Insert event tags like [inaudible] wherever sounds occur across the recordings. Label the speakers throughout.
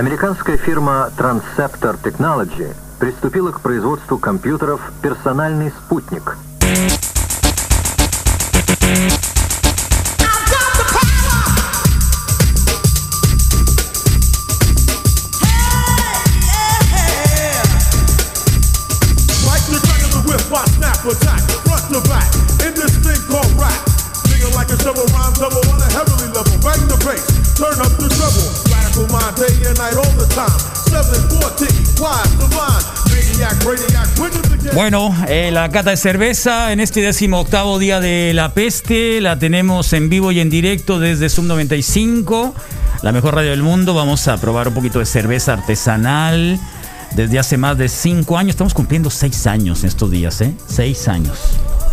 Speaker 1: Американская фирма Transceptor Technology приступила к производству компьютеров «Персональный спутник».
Speaker 2: Bueno, eh, la cata de cerveza en este décimo octavo día de la peste la tenemos en vivo y en directo desde Sub 95, la mejor radio del mundo. Vamos a probar un poquito de cerveza artesanal desde hace más de cinco años. Estamos cumpliendo seis años en estos días, ¿eh? Seis años.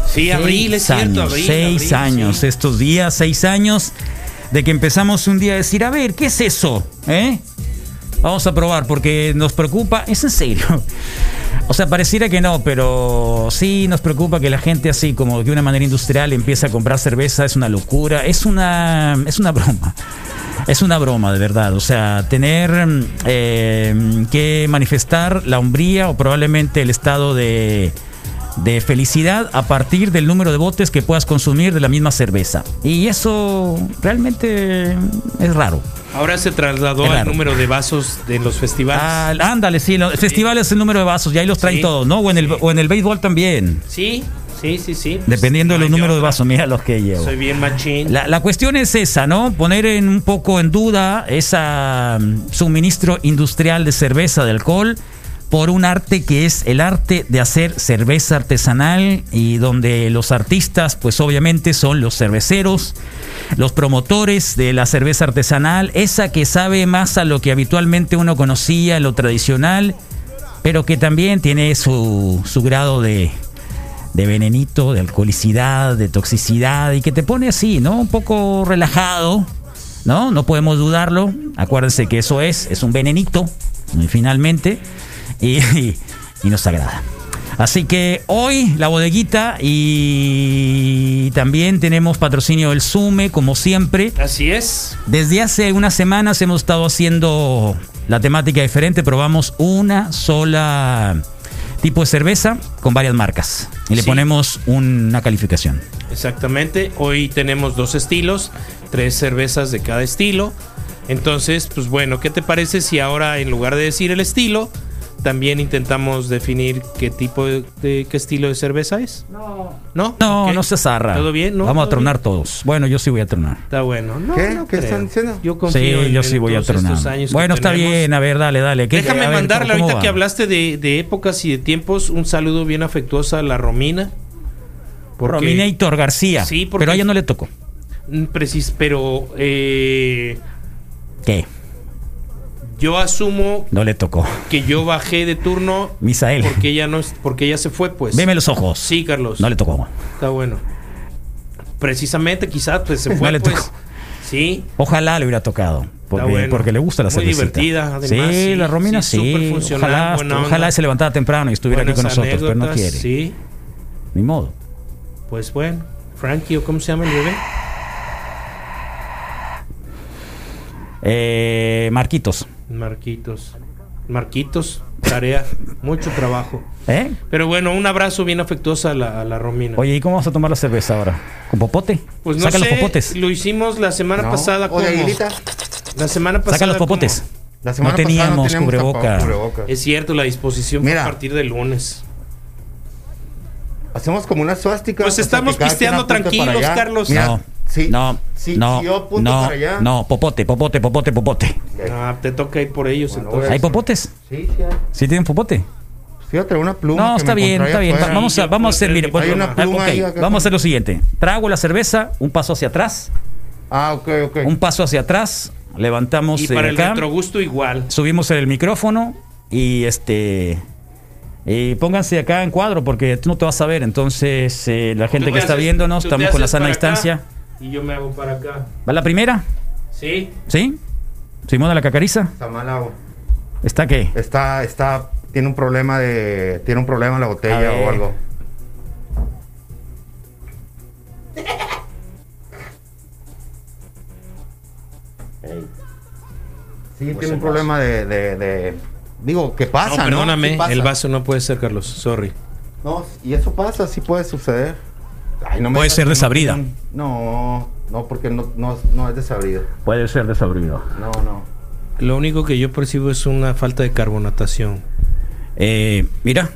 Speaker 3: Sí, abril, es cierto, abril.
Speaker 2: Seis años, estos días, seis años de que empezamos un día a decir, a ver, ¿qué es eso? ¿Eh? Vamos a probar porque nos preocupa, es en serio. [laughs] O sea, pareciera que no, pero sí nos preocupa que la gente así como de una manera industrial empiece a comprar cerveza, es una locura, es una, es una broma. Es una broma, de verdad. O sea, tener eh, que manifestar la hombría o probablemente el estado de, de felicidad a partir del número de botes que puedas consumir de la misma cerveza. Y eso realmente es raro.
Speaker 3: Ahora se trasladó al número de vasos de los festivales.
Speaker 2: Ah, ándale, sí, los festivales es el número de vasos, y ahí los traen todos, ¿no? O en, el, o en el béisbol también.
Speaker 3: Sí, Sí, sí, sí.
Speaker 2: Dependiendo del número de vasos, mira los que llevo.
Speaker 3: Soy bien machín.
Speaker 2: La, la, cuestión es esa, ¿no? Poner en un poco en duda ese mm, suministro industrial de cerveza, de alcohol por un arte que es el arte de hacer cerveza artesanal y donde los artistas pues obviamente son los cerveceros, los promotores de la cerveza artesanal, esa que sabe más a lo que habitualmente uno conocía, lo tradicional, pero que también tiene su, su grado de, de venenito, de alcoholicidad, de toxicidad y que te pone así, ¿no? Un poco relajado, ¿no? No podemos dudarlo. Acuérdense que eso es, es un venenito, finalmente [laughs] y, nos agrada. Así que hoy la bodeguita y también tenemos patrocinio del Sume, como siempre.
Speaker 3: Así es.
Speaker 2: Desde hace unas semanas hemos estado haciendo la temática diferente, probamos una sola tipo de cerveza con varias marcas y le ponemos una calificación.
Speaker 3: Exactamente, hoy tenemos dos estilos, tres cervezas de cada estilo Entonces, pues bueno, ¿qué te parece si ahora en lugar de decir el estilo, también intentamos definir qué tipo de, de- qué estilo de cerveza es? No. ¿No?
Speaker 2: No, no se zarra.
Speaker 3: ¿Todo bien? ¿No?
Speaker 2: Vamos a
Speaker 3: ¿Todo
Speaker 2: tronar
Speaker 3: bien?
Speaker 2: todos. Bueno, yo sí voy a tronar.
Speaker 3: Está bueno. No,
Speaker 4: ¿Qué?
Speaker 3: no
Speaker 4: ¿Qué están diciendo?
Speaker 3: Yo confío
Speaker 2: Sí,
Speaker 3: en-
Speaker 2: yo
Speaker 3: en
Speaker 2: sí voy a tronar. Bueno, está
Speaker 3: tenemos.
Speaker 2: bien, a ver, dale, dale. ¿Qué-
Speaker 3: Déjame
Speaker 2: ver,
Speaker 3: mandarle
Speaker 2: ¿cómo
Speaker 3: ahorita
Speaker 2: va?
Speaker 3: que hablaste de, de épocas y de tiempos un saludo bien afectuoso a la Romina. Porque-
Speaker 2: Rominator García.
Speaker 3: Sí, porque-
Speaker 2: Pero a ella no le tocó.
Speaker 3: Precis, pero eh,
Speaker 2: ¿Qué?
Speaker 3: Yo asumo
Speaker 2: No le tocó.
Speaker 3: que yo bajé de turno
Speaker 2: Misael.
Speaker 3: porque ella no es- porque ella se fue, pues.
Speaker 2: Veme los ojos.
Speaker 3: Sí, Carlos.
Speaker 2: No le tocó.
Speaker 3: Está bueno. Precisamente, quizás pues se [laughs] fue,
Speaker 2: No le
Speaker 3: pues.
Speaker 2: tocó.
Speaker 3: Sí.
Speaker 2: Ojalá le hubiera tocado. Porque,
Speaker 3: bueno.
Speaker 2: porque le gusta la
Speaker 3: Muy
Speaker 2: cervecita.
Speaker 3: divertida, además,
Speaker 2: sí,
Speaker 3: sí,
Speaker 2: la Romina
Speaker 3: sí,
Speaker 2: ojalá, ojalá se levantara temprano y estuviera aquí con nosotros, pero no quiere.
Speaker 3: Sí.
Speaker 2: Ni modo.
Speaker 3: Pues bueno. Frankie, ¿o cómo se llama el bebé?
Speaker 2: Eh, Marquitos.
Speaker 3: Marquitos. Marquitos, tarea, mucho trabajo.
Speaker 2: ¿Eh?
Speaker 3: Pero bueno, un abrazo bien afectuoso a la, a la Romina.
Speaker 2: Oye, ¿y cómo vamos a tomar la cerveza ahora? ¿Con popote?
Speaker 3: pues no
Speaker 2: Saca
Speaker 3: sé,
Speaker 2: los popotes.
Speaker 3: lo hicimos la semana
Speaker 4: No.
Speaker 3: pasada
Speaker 4: Aguilita.
Speaker 3: La semana pasada
Speaker 2: Saca los popotes.
Speaker 4: La semana
Speaker 2: no
Speaker 4: pasada
Speaker 2: teníamos
Speaker 4: teníamos
Speaker 2: cubreboca.
Speaker 4: tapado cubrebocas.
Speaker 3: Es cierto, la disposición fue a partir del lunes.
Speaker 4: Hacemos como una suástica.
Speaker 3: Pues estamos pisteando tranquilos. Carlos.
Speaker 4: Mira,
Speaker 2: no,
Speaker 4: sí,
Speaker 2: no,
Speaker 4: sí,
Speaker 2: no,
Speaker 4: si yo apunto
Speaker 2: no,
Speaker 4: para allá.
Speaker 2: no, popote, popote, popote, popote.
Speaker 3: Ah, te toca ir por ellos
Speaker 4: Bueno,
Speaker 3: entonces.
Speaker 2: ¿Hay popotes?
Speaker 4: Sí, sí, hay.
Speaker 2: ¿Sí tienen popote?
Speaker 4: Traer una pluma.
Speaker 2: No,
Speaker 4: que
Speaker 2: está
Speaker 4: me
Speaker 2: bien, está bien. Vamos a, vamos a hacer, mire, pues,
Speaker 4: mi- Hay una pluma
Speaker 2: ok,
Speaker 4: ahí acá.
Speaker 2: vamos a hacer lo siguiente. Trago la cerveza, un paso hacia atrás,
Speaker 4: Ah, ok, ok.
Speaker 2: un paso hacia atrás, levantamos
Speaker 3: Y para
Speaker 2: eh,
Speaker 3: el
Speaker 2: acá,
Speaker 3: retrogusto igual.
Speaker 2: subimos el micrófono y este y pónganse acá en cuadro porque tú no te vas a ver, entonces eh, la gente que está
Speaker 3: haces-
Speaker 2: viéndonos, estamos con la sana
Speaker 3: acá
Speaker 2: distancia.
Speaker 3: Y yo me hago para acá.
Speaker 2: ¿Va la primera?
Speaker 3: ¿Sí?
Speaker 2: ¿Sí? Simona la cacariza.
Speaker 4: Está mal agua.
Speaker 2: ¿Está qué?
Speaker 4: Está, está, tiene un problema de, tiene un problema en la botella o algo. Sí, tiene un problema de, de, de- digo, ¿qué pasa?
Speaker 3: no, perdóname,
Speaker 4: Sí pasa.
Speaker 3: el vaso no puede ser, Carlos. Sorry.
Speaker 4: No, y eso pasa, sí puede suceder. Ay, no me
Speaker 2: Puede ser
Speaker 4: no
Speaker 2: desabrida.
Speaker 4: No, no, porque no, no, no es desabrida.
Speaker 2: Puede ser desabrido.
Speaker 4: No, no.
Speaker 3: Lo único que yo percibo es una falta de carbonatación.
Speaker 2: Eh, mira,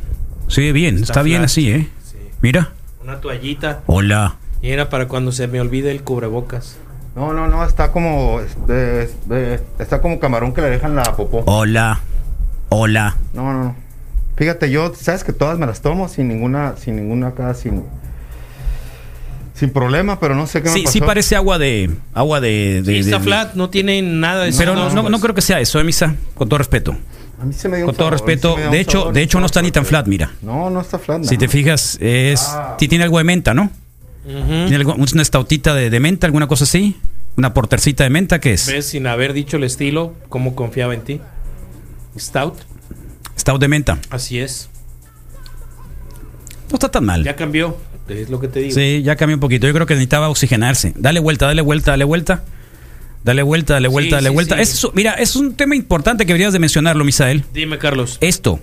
Speaker 2: sigue bien, está,
Speaker 3: Está
Speaker 2: bien así, ¿eh?
Speaker 3: Sí.
Speaker 2: Mira.
Speaker 3: Una toallita.
Speaker 2: Hola.
Speaker 3: Y era para cuando se me olvide el cubrebocas.
Speaker 4: No, no, no, está como, este, este, está como camarón que le dejan la popó.
Speaker 2: Hola. Hola.
Speaker 4: No, no, no. Fíjate, yo, sabes que todas me las tomo sin ninguna, sin ninguna acá, sin, sin problema, pero no sé qué me
Speaker 2: Sí,
Speaker 4: pasó.
Speaker 2: sí parece agua de agua de, de-
Speaker 3: Sí, está
Speaker 2: de-
Speaker 3: flat, no tiene nada de
Speaker 2: Pero no, no, no creo que sea eso, ¿eh, Misa? Con todo respeto.
Speaker 4: A mí se me dio
Speaker 2: Con
Speaker 4: un
Speaker 2: todo
Speaker 4: sabor,
Speaker 2: respeto,
Speaker 4: me dio
Speaker 2: de
Speaker 4: un
Speaker 2: hecho,
Speaker 4: sabor,
Speaker 2: de hecho no está ni tan flat, mira.
Speaker 4: No, no está flat.
Speaker 2: Si
Speaker 4: no.
Speaker 2: te fijas, es
Speaker 4: Ah.
Speaker 2: tiene algo de menta, ¿no? Tiene algo- una estautita de, de menta, alguna cosa así. Una portercita de menta, ¿qué es?
Speaker 3: ¿Ves? Sin haber dicho el estilo, cómo confiaba en ti. Stout,
Speaker 2: Stout de menta.
Speaker 3: así es.
Speaker 2: No está tan mal.
Speaker 3: Ya cambió, es lo que te digo.
Speaker 2: Sí, ya cambió un poquito. Yo creo que necesitaba oxigenarse. Dale vuelta, dale vuelta, dale vuelta. Dale vuelta, dale vuelta,
Speaker 3: Sí,
Speaker 2: dale
Speaker 3: sí,
Speaker 2: vuelta.
Speaker 3: sí.
Speaker 2: Es- mira, es un tema importante que deberías de mencionarlo, Misael.
Speaker 3: Dime, Carlos.
Speaker 2: Esto.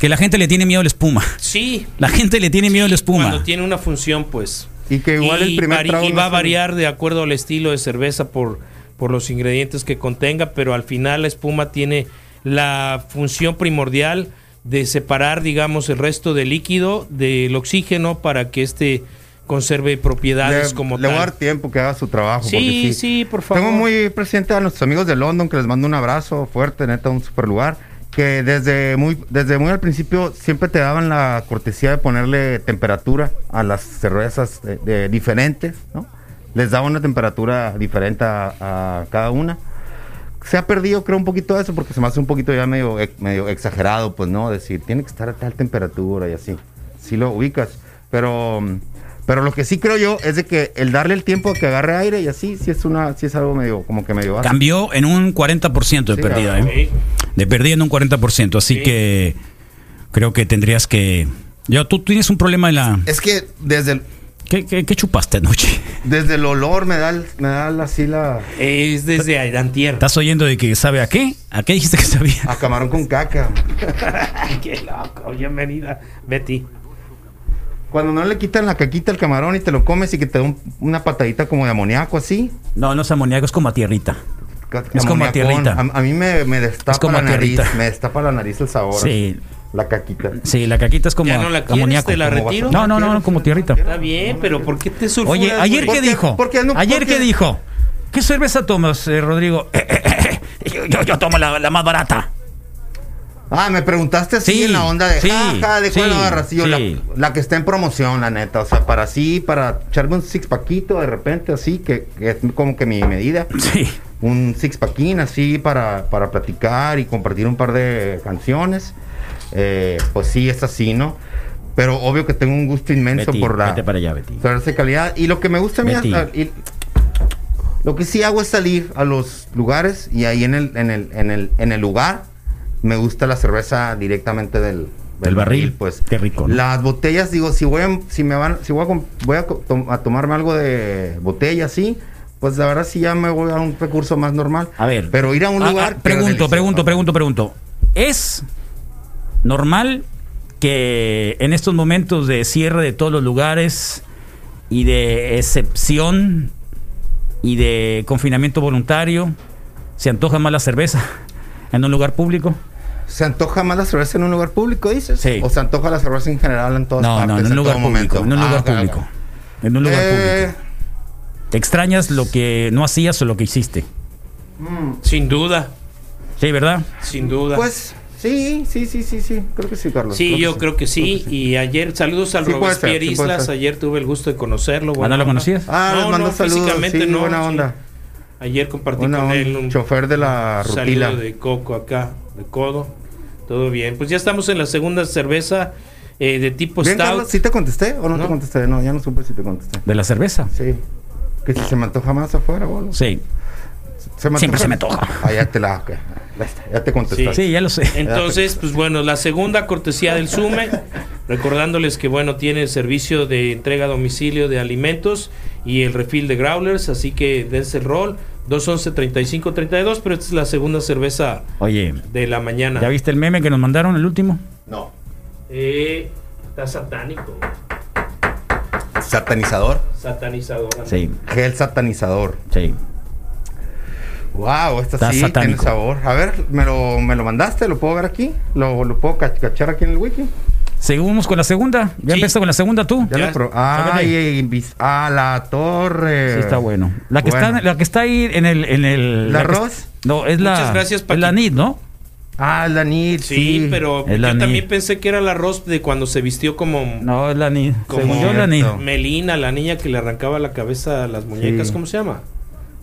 Speaker 2: Que la gente le tiene miedo a la espuma.
Speaker 3: Sí. [laughs]
Speaker 2: La gente le tiene miedo a la espuma.
Speaker 3: Cuando tiene una función, pues.
Speaker 4: Y que igual el primer trago
Speaker 3: y
Speaker 4: no
Speaker 3: va a variar de acuerdo al estilo de cerveza por, por los ingredientes que contenga, pero al final la espuma tiene la función primordial de separar, digamos, el resto del líquido del oxígeno para que este conserve propiedades
Speaker 4: le,
Speaker 3: como
Speaker 4: le voy a dar
Speaker 3: tal.
Speaker 4: tiempo que haga su trabajo.
Speaker 3: Sí,
Speaker 4: porque
Speaker 3: sí, por favor.
Speaker 4: Tengo muy presente a nuestros amigos de London que les mando un abrazo fuerte, neta, un super lugar. Que desde muy, desde muy al principio siempre te daban la cortesía de ponerle temperatura a las cervezas de- de diferentes, ¿no? Les daban una temperatura diferente a, a cada una. Se ha perdido, creo, un poquito eso porque se me hace un poquito ya medio, medio exagerado, pues, ¿no? Decir, tiene que estar a tal temperatura y así. Sí lo ubicas. Pero, pero lo que sí creo yo es de que el darle el tiempo a que agarre aire y así, sí es una, sí es algo medio, como que medio básico.
Speaker 2: Cambió en un 40% de
Speaker 4: Sí,
Speaker 2: pérdida. ¿eh?
Speaker 3: Sí.
Speaker 2: De pérdida en un 40%. Así
Speaker 3: Sí.
Speaker 2: que creo que tendrías que. Yo, tú tienes un problema en la.
Speaker 4: Es que desde el,
Speaker 2: ¿Qué, qué, qué chupaste anoche?
Speaker 4: desde el olor me da, el- me da la- así la...
Speaker 3: Es desde antier.
Speaker 2: ¿Estás oyendo de que sabe a qué? ¿A qué dijiste que sabía?
Speaker 4: A camarón con caca. [laughs]
Speaker 3: Qué loco, bienvenida, Betty.
Speaker 4: Cuando no le quitan la caquita al camarón y te lo comes y que te da un- una patadita como de amoníaco así.
Speaker 2: No, no es amoníaco, es como a tierrita.
Speaker 4: ca-
Speaker 2: Es como
Speaker 4: amoniacón.
Speaker 2: tierrita.
Speaker 4: A, a mí me, me destapa
Speaker 2: Es como
Speaker 4: la nariz,
Speaker 2: tierrita.
Speaker 4: me destapa la nariz el sabor.
Speaker 2: Sí.
Speaker 4: La caquita.
Speaker 2: Sí, la caquita es como
Speaker 3: ¿Ya no la quieres? ¿Te la retiro?
Speaker 2: No, no, no, no, como tierrita.
Speaker 3: Está bien, pero ¿por qué te sulfuras?
Speaker 2: Oye, ayer qué
Speaker 4: Porque-
Speaker 2: dijo?
Speaker 4: porque no-
Speaker 2: ayer
Speaker 4: porque-
Speaker 2: qué dijo? ¿Qué cerveza tomas, eh, Rodrigo? [laughs] yo, yo- yo tomo la, la más barata.
Speaker 4: Ah, me preguntaste así
Speaker 2: Sí,
Speaker 4: en la onda de
Speaker 2: sí,
Speaker 4: jaja, de cuál
Speaker 2: sí,
Speaker 4: agarras. Yo, la, la que está en promoción, la neta. O sea, para así, para echarme un six paquito de repente, así, que, que es como que mi medida.
Speaker 2: Sí.
Speaker 4: Un six paquín así para, para platicar y compartir un par de canciones. Eh, pues sí, es así, ¿no? Pero obvio que tengo un gusto inmenso
Speaker 2: Betty,
Speaker 4: por la
Speaker 2: vete para allá, Betty.
Speaker 4: de calidad. Y lo que me gusta a mí,
Speaker 2: Betty.
Speaker 4: y- lo que sí hago es salir a los lugares y ahí en el, en el, en el, en el lugar me gusta la cerveza directamente del,
Speaker 2: Del barril.
Speaker 4: pues.
Speaker 2: Qué rico, ¿no?
Speaker 4: Las botellas, digo, si voy a, si me van, si voy a, voy a, tomarme algo de botella así, pues la verdad sí ya me voy a un recurso más normal.
Speaker 2: A ver.
Speaker 4: Pero ir a un
Speaker 2: Ah,
Speaker 4: lugar.
Speaker 2: ah, pregunto, pregunto, pregunto, pregunto. ¿Es normal que en estos momentos de cierre de todos los lugares y de excepción y de confinamiento voluntario se antoja más la cerveza [laughs] en un lugar público?
Speaker 4: ¿Se antoja más la cerveza en un lugar público, dices?
Speaker 2: Sí.
Speaker 4: ¿O se antoja la cerveza en general en todas
Speaker 2: No,
Speaker 4: partes?
Speaker 2: no, en un lugar
Speaker 4: todo
Speaker 2: público.
Speaker 4: momento?
Speaker 2: En un
Speaker 4: Ah,
Speaker 2: lugar
Speaker 4: ok, ok.
Speaker 2: público. En un lugar
Speaker 4: Eh,
Speaker 2: público. ¿Te extrañas lo que no hacías o lo que hiciste?
Speaker 3: Sin duda,
Speaker 2: Sí, ¿verdad?
Speaker 3: sin duda.
Speaker 4: Pues sí, sí, sí, sí, sí. Creo que sí, Carlos.
Speaker 3: sí, yo creo que sí. Y ayer, saludos al
Speaker 4: Sí ser,
Speaker 3: Robespierre
Speaker 4: sí
Speaker 3: Islas. Ayer tuve el gusto de conocerlo.
Speaker 2: ¿Ah,
Speaker 3: buena
Speaker 2: no lo conocías?
Speaker 4: Ah, les
Speaker 3: No,
Speaker 4: mando
Speaker 3: no,
Speaker 4: saludos.
Speaker 3: físicamente
Speaker 4: sí,
Speaker 3: no,
Speaker 4: buena
Speaker 3: sí.
Speaker 4: onda.
Speaker 3: Ayer compartí
Speaker 4: Buena
Speaker 3: con
Speaker 4: onda.
Speaker 3: él un
Speaker 4: Chofer de la rutila.
Speaker 3: saludo de coco acá, de codo. Todo bien. Pues ya estamos en la segunda cerveza eh, de tipo
Speaker 4: Bien,
Speaker 3: stout.
Speaker 4: Carlos, ¿sí te contesté o no,
Speaker 3: No.
Speaker 4: te contesté? No, ya no supe si te contesté.
Speaker 2: ¿De la cerveza?
Speaker 4: Sí. Que si se me antoja más afuera, boludo.
Speaker 2: Sí.
Speaker 4: Se me
Speaker 2: Siempre se me antoja.
Speaker 4: Ah, ya te la... Ya te contestaste.
Speaker 2: Sí, ya lo sé.
Speaker 3: Entonces, pues bueno, la segunda cortesía del Sume, recordándoles que bueno, tiene el servicio de entrega a domicilio de alimentos y el refil de growlers, así que dense el rol, 211-3532, pero esta es la segunda cerveza
Speaker 2: Oye,
Speaker 3: de la mañana.
Speaker 2: ¿ya viste el meme que nos mandaron el último?
Speaker 4: No.
Speaker 3: Eh, está satánico,
Speaker 4: Satanizador.
Speaker 3: satanizador.
Speaker 2: Sí,
Speaker 4: Gel satanizador.
Speaker 2: sí.
Speaker 4: Wow, esta
Speaker 2: Está
Speaker 4: sí
Speaker 2: satánico.
Speaker 4: tiene sabor. A ver, ¿me lo, me lo mandaste? ¿Lo puedo ver aquí? ¿Lo, lo puedo cach- cachar aquí en el wiki?
Speaker 2: Seguimos con la segunda. ¿Ya
Speaker 3: Sí.
Speaker 2: empezaste con la segunda tú?
Speaker 4: Ya
Speaker 3: Ya.
Speaker 4: Ay, vis- ah, la torre.
Speaker 2: Sí, está bueno. La que,
Speaker 4: Bueno.
Speaker 2: está, la que está ahí en el... En el
Speaker 4: ¿La
Speaker 2: la
Speaker 4: arroz?
Speaker 2: no, es la...
Speaker 3: Muchas gracias,
Speaker 2: Es la NID, ¿no?
Speaker 4: Ah, la NID,
Speaker 3: Sí,
Speaker 4: sí.
Speaker 3: pero
Speaker 2: Es
Speaker 3: yo
Speaker 2: la
Speaker 3: también pensé que era el arroz de cuando se vistió como,
Speaker 2: No, es la NID.
Speaker 3: Como
Speaker 2: yo, es la NID.
Speaker 3: Melina, la niña que le arrancaba la cabeza a las muñecas,
Speaker 4: Sí.
Speaker 3: ¿cómo se llama?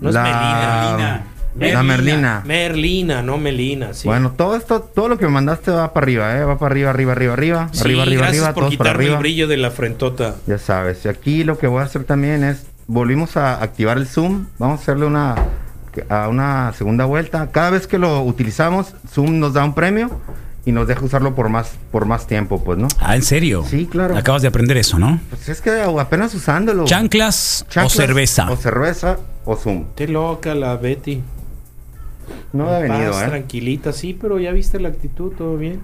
Speaker 3: No es
Speaker 4: La-
Speaker 3: Melina.
Speaker 4: La Merlina.
Speaker 3: Merlina, no Melina, sí.
Speaker 4: Bueno, todo esto, todo lo que me mandaste va para arriba, ¿eh? Va para arriba, arriba, arriba, arriba.
Speaker 3: Sí,
Speaker 4: arriba, arriba, arriba,
Speaker 3: por
Speaker 4: todos para
Speaker 3: quitarme el
Speaker 4: arriba.
Speaker 3: brillo de la frentota.
Speaker 4: Ya sabes. Y aquí lo que voy a hacer también es, volvimos a activar el Zoom. Vamos a hacerle una, a una segunda vuelta. Cada vez que lo utilizamos, Zoom nos da un premio y nos deja usarlo por más, por más tiempo, pues, ¿no?
Speaker 2: Ah, ¿en serio?
Speaker 4: Sí, claro.
Speaker 2: Acabas de aprender eso, ¿no?
Speaker 4: Pues es que apenas usándolo.
Speaker 2: ¿Chanclas, o
Speaker 4: Chanclas
Speaker 2: cerveza?
Speaker 4: O cerveza o Zoom.
Speaker 3: Qué loca la Betty.
Speaker 4: No ha
Speaker 3: En
Speaker 4: venido,
Speaker 3: paz,
Speaker 4: ¿eh?
Speaker 3: Tranquilita, sí, pero ya viste la actitud, todo bien.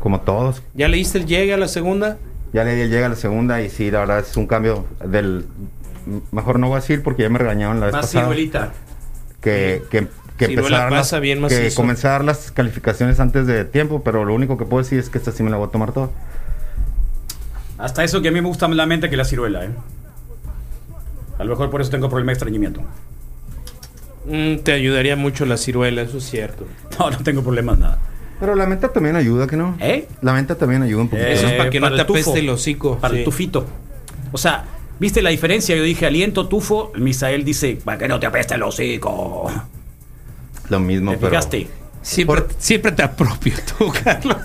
Speaker 4: Como todos.
Speaker 3: ¿Ya le diste el llegue a la segunda?
Speaker 4: Ya le di el llega a la segunda y sí, la verdad es un cambio del... Mejor no voy a decir porque ya me regañaron la vez pasada. Que, que, que
Speaker 3: Ciruela
Speaker 4: empezar las- que comenzar las calificaciones antes de tiempo, pero lo único que puedo decir es que esta sí me la voy a tomar toda.
Speaker 2: Hasta eso que a mí me gusta más la mente que la ciruela, ¿eh? A lo mejor por eso tengo problema de estreñimiento.
Speaker 3: Mm, te ayudaría mucho la ciruela, eso es cierto.
Speaker 2: No, no tengo problemas nada.
Speaker 4: Pero la menta también ayuda, ¿que no?
Speaker 2: ¿Eh?
Speaker 4: La menta también ayuda un poquito.
Speaker 3: Eso es
Speaker 2: Eh,
Speaker 3: para que
Speaker 2: para
Speaker 3: no te apeste el hocico.
Speaker 2: Para
Speaker 3: sí.
Speaker 2: el tufito. O sea, ¿viste la diferencia? Yo dije aliento, tufo. Misael dice, para que no te apeste el hocico.
Speaker 4: Lo mismo,
Speaker 2: ¿Te
Speaker 4: pero...
Speaker 2: fijaste?
Speaker 3: Siempre, siempre te apropio tú, [laughs] Carlos.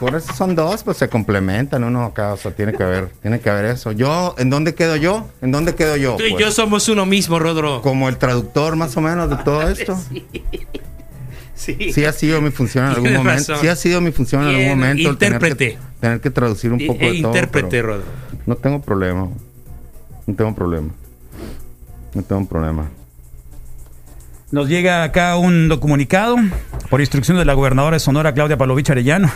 Speaker 4: Por eso son dos, pues se complementan uno acá, o sea, tiene que haber, tiene que haber eso. Yo, ¿en dónde quedo yo? ¿En dónde quedo yo?
Speaker 3: Tú y
Speaker 4: Pues,
Speaker 3: yo somos uno mismo, Rodro.
Speaker 4: Como el traductor más o menos de todo esto.
Speaker 3: Sí.
Speaker 4: Sí ha sido mi función en algún
Speaker 3: Tienes
Speaker 4: momento.
Speaker 3: razón.
Speaker 4: Sí ha sido mi función en algún momento. el tener que-
Speaker 3: intérprete.
Speaker 4: Tener que, traducir un
Speaker 3: Y-
Speaker 4: poco
Speaker 3: e
Speaker 4: de todo.
Speaker 3: intérprete,
Speaker 4: pero
Speaker 3: Rodro.
Speaker 4: No tengo problema. No tengo problema. No tengo problema.
Speaker 2: Nos llega acá un comunicado por instrucción de la gobernadora de Sonora, Claudia Palovich Arellano,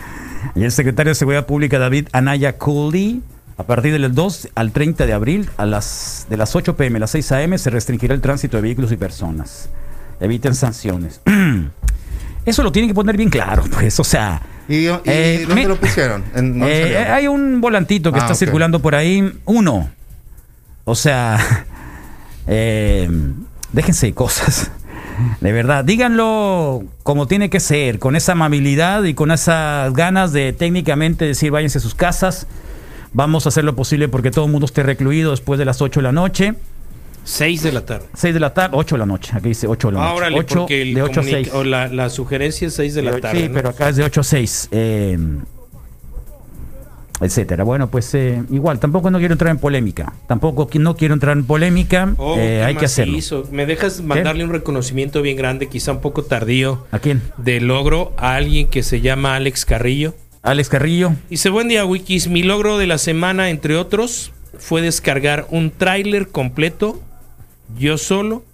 Speaker 2: [laughs] y el secretario de Seguridad Pública, David Anaya Cooley. A partir del 2 al 30 de abril, a las, de las 8 pm a las 6 am, se restringirá el tránsito de vehículos y personas. Eviten sanciones. [clears throat] Eso lo tienen que poner bien claro, pues, o sea...
Speaker 4: ¿Y, y
Speaker 2: Eh,
Speaker 4: dónde
Speaker 2: me-
Speaker 4: lo pusieron? ¿En dónde
Speaker 2: Eh, hay un volantito que
Speaker 4: Ah,
Speaker 2: está circulando por ahí. Uno. O sea, [laughs] eh, déjense cosas. De verdad, díganlo como tiene que ser, con esa amabilidad y con esas ganas de técnicamente decir váyanse a sus casas. Vamos a hacer lo posible porque todo el mundo esté recluido después de las 8 de la noche.
Speaker 3: 6 de la tarde.
Speaker 2: 6 de la tarde, 8 de la noche. Aquí dice 8 de la noche.
Speaker 3: Ahora,
Speaker 2: 8,
Speaker 3: porque el
Speaker 2: de 8 a
Speaker 3: comunica-
Speaker 2: 6.
Speaker 3: o la, la sugerencia es 6 de la tarde.
Speaker 2: Sí,
Speaker 3: ¿no?
Speaker 2: pero acá es de 8 a 6. eh, etcétera. Bueno, pues eh, igual, tampoco no quiero entrar en polémica. Tampoco no quiero entrar en polémica.
Speaker 3: Oh,
Speaker 2: eh, hay que hacerlo.
Speaker 3: macizo. ¿Me dejas mandarle un reconocimiento bien grande, quizá un poco tardío,
Speaker 2: ¿A quién?
Speaker 3: de logro a alguien que se llama Alex Carrillo?
Speaker 2: Alex Carrillo.
Speaker 3: Dice, buen día, Wikis. Mi logro de la semana, entre otros, fue descargar un tráiler completo, yo solo.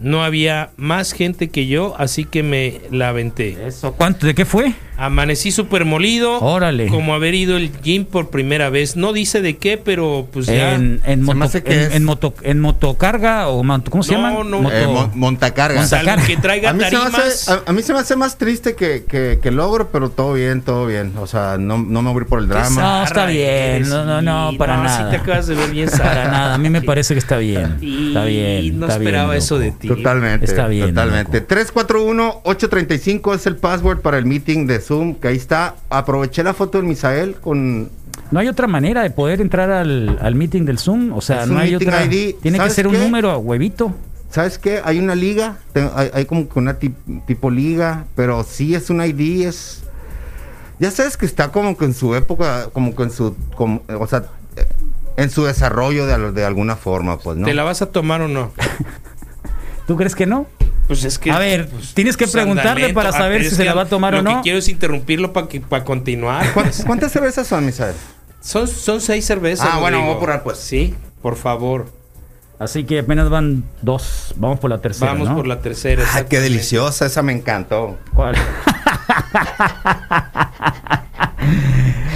Speaker 3: No había más gente que yo, así que me la aventé.
Speaker 2: Eso. ¿Cuánto? ¿De qué fue?
Speaker 3: Amanecí súper molido.
Speaker 2: Órale.
Speaker 3: Como haber ido al gym por primera vez. No dice de qué, pero pues ya.
Speaker 2: En, en, moto- en, moto, en motocarga o ¿cómo se
Speaker 3: No,
Speaker 2: llama?
Speaker 3: no.
Speaker 2: Moto-
Speaker 4: Eh, mon- montacarga.
Speaker 3: O sea, algo que traiga
Speaker 4: A mí, se me
Speaker 3: tarimas.
Speaker 4: hace, a, a mí se me hace más triste que, que, que logro, pero todo bien, todo bien. O sea, no, no me voy a ir por el drama.
Speaker 2: No, está bien. No, no, no, para
Speaker 3: no,
Speaker 2: nada.
Speaker 3: sí te acabas de ver bien
Speaker 2: Para nada. A mí me parece que está bien.
Speaker 3: Y
Speaker 2: Está bien.
Speaker 3: no
Speaker 2: está bien,
Speaker 3: esperaba eso de ti.
Speaker 4: Totalmente.
Speaker 2: Está bien,
Speaker 4: Totalmente.
Speaker 2: loco.
Speaker 4: 341-835 es el password para el meeting de Zoom, que ahí está. Aproveché la foto de Misael con...
Speaker 2: No hay otra manera de poder entrar al, al meeting del Zoom. O sea,
Speaker 4: Es
Speaker 2: no hay otra.
Speaker 4: ID.
Speaker 2: Tiene que
Speaker 4: ¿Sabes
Speaker 2: ser un número, huevito.
Speaker 4: ¿Sabes qué? Hay una liga, hay, hay como que una tip- tipo liga, pero sí es un ID, es... Ya sabes que está como que en su época, como que en su... como- o sea, en su desarrollo de, de alguna forma, pues, ¿no?
Speaker 3: ¿Te la vas a tomar o no? [laughs]
Speaker 2: ¿Tú crees que no?
Speaker 3: Pues es que.
Speaker 2: A ver,
Speaker 3: pues,
Speaker 2: tienes que preguntarle para
Speaker 3: Ah,
Speaker 2: saber si se la va a tomar o
Speaker 3: Lo
Speaker 2: no.
Speaker 3: que quiero es interrumpirlo para que para continuar.
Speaker 4: ¿Cuán-
Speaker 3: pues.
Speaker 4: ¿Cuántas cervezas son, Misael?
Speaker 3: Son, son seis cervezas.
Speaker 4: Ah, bueno,
Speaker 3: Rodrigo.
Speaker 4: voy a apurar, pues.
Speaker 3: Sí, por favor.
Speaker 2: Así que apenas van dos. Vamos por la tercera.
Speaker 3: Vamos
Speaker 2: ¿no?
Speaker 3: por la tercera.
Speaker 4: Ah, qué deliciosa, esa me encantó.
Speaker 2: ¿Cuál? [laughs]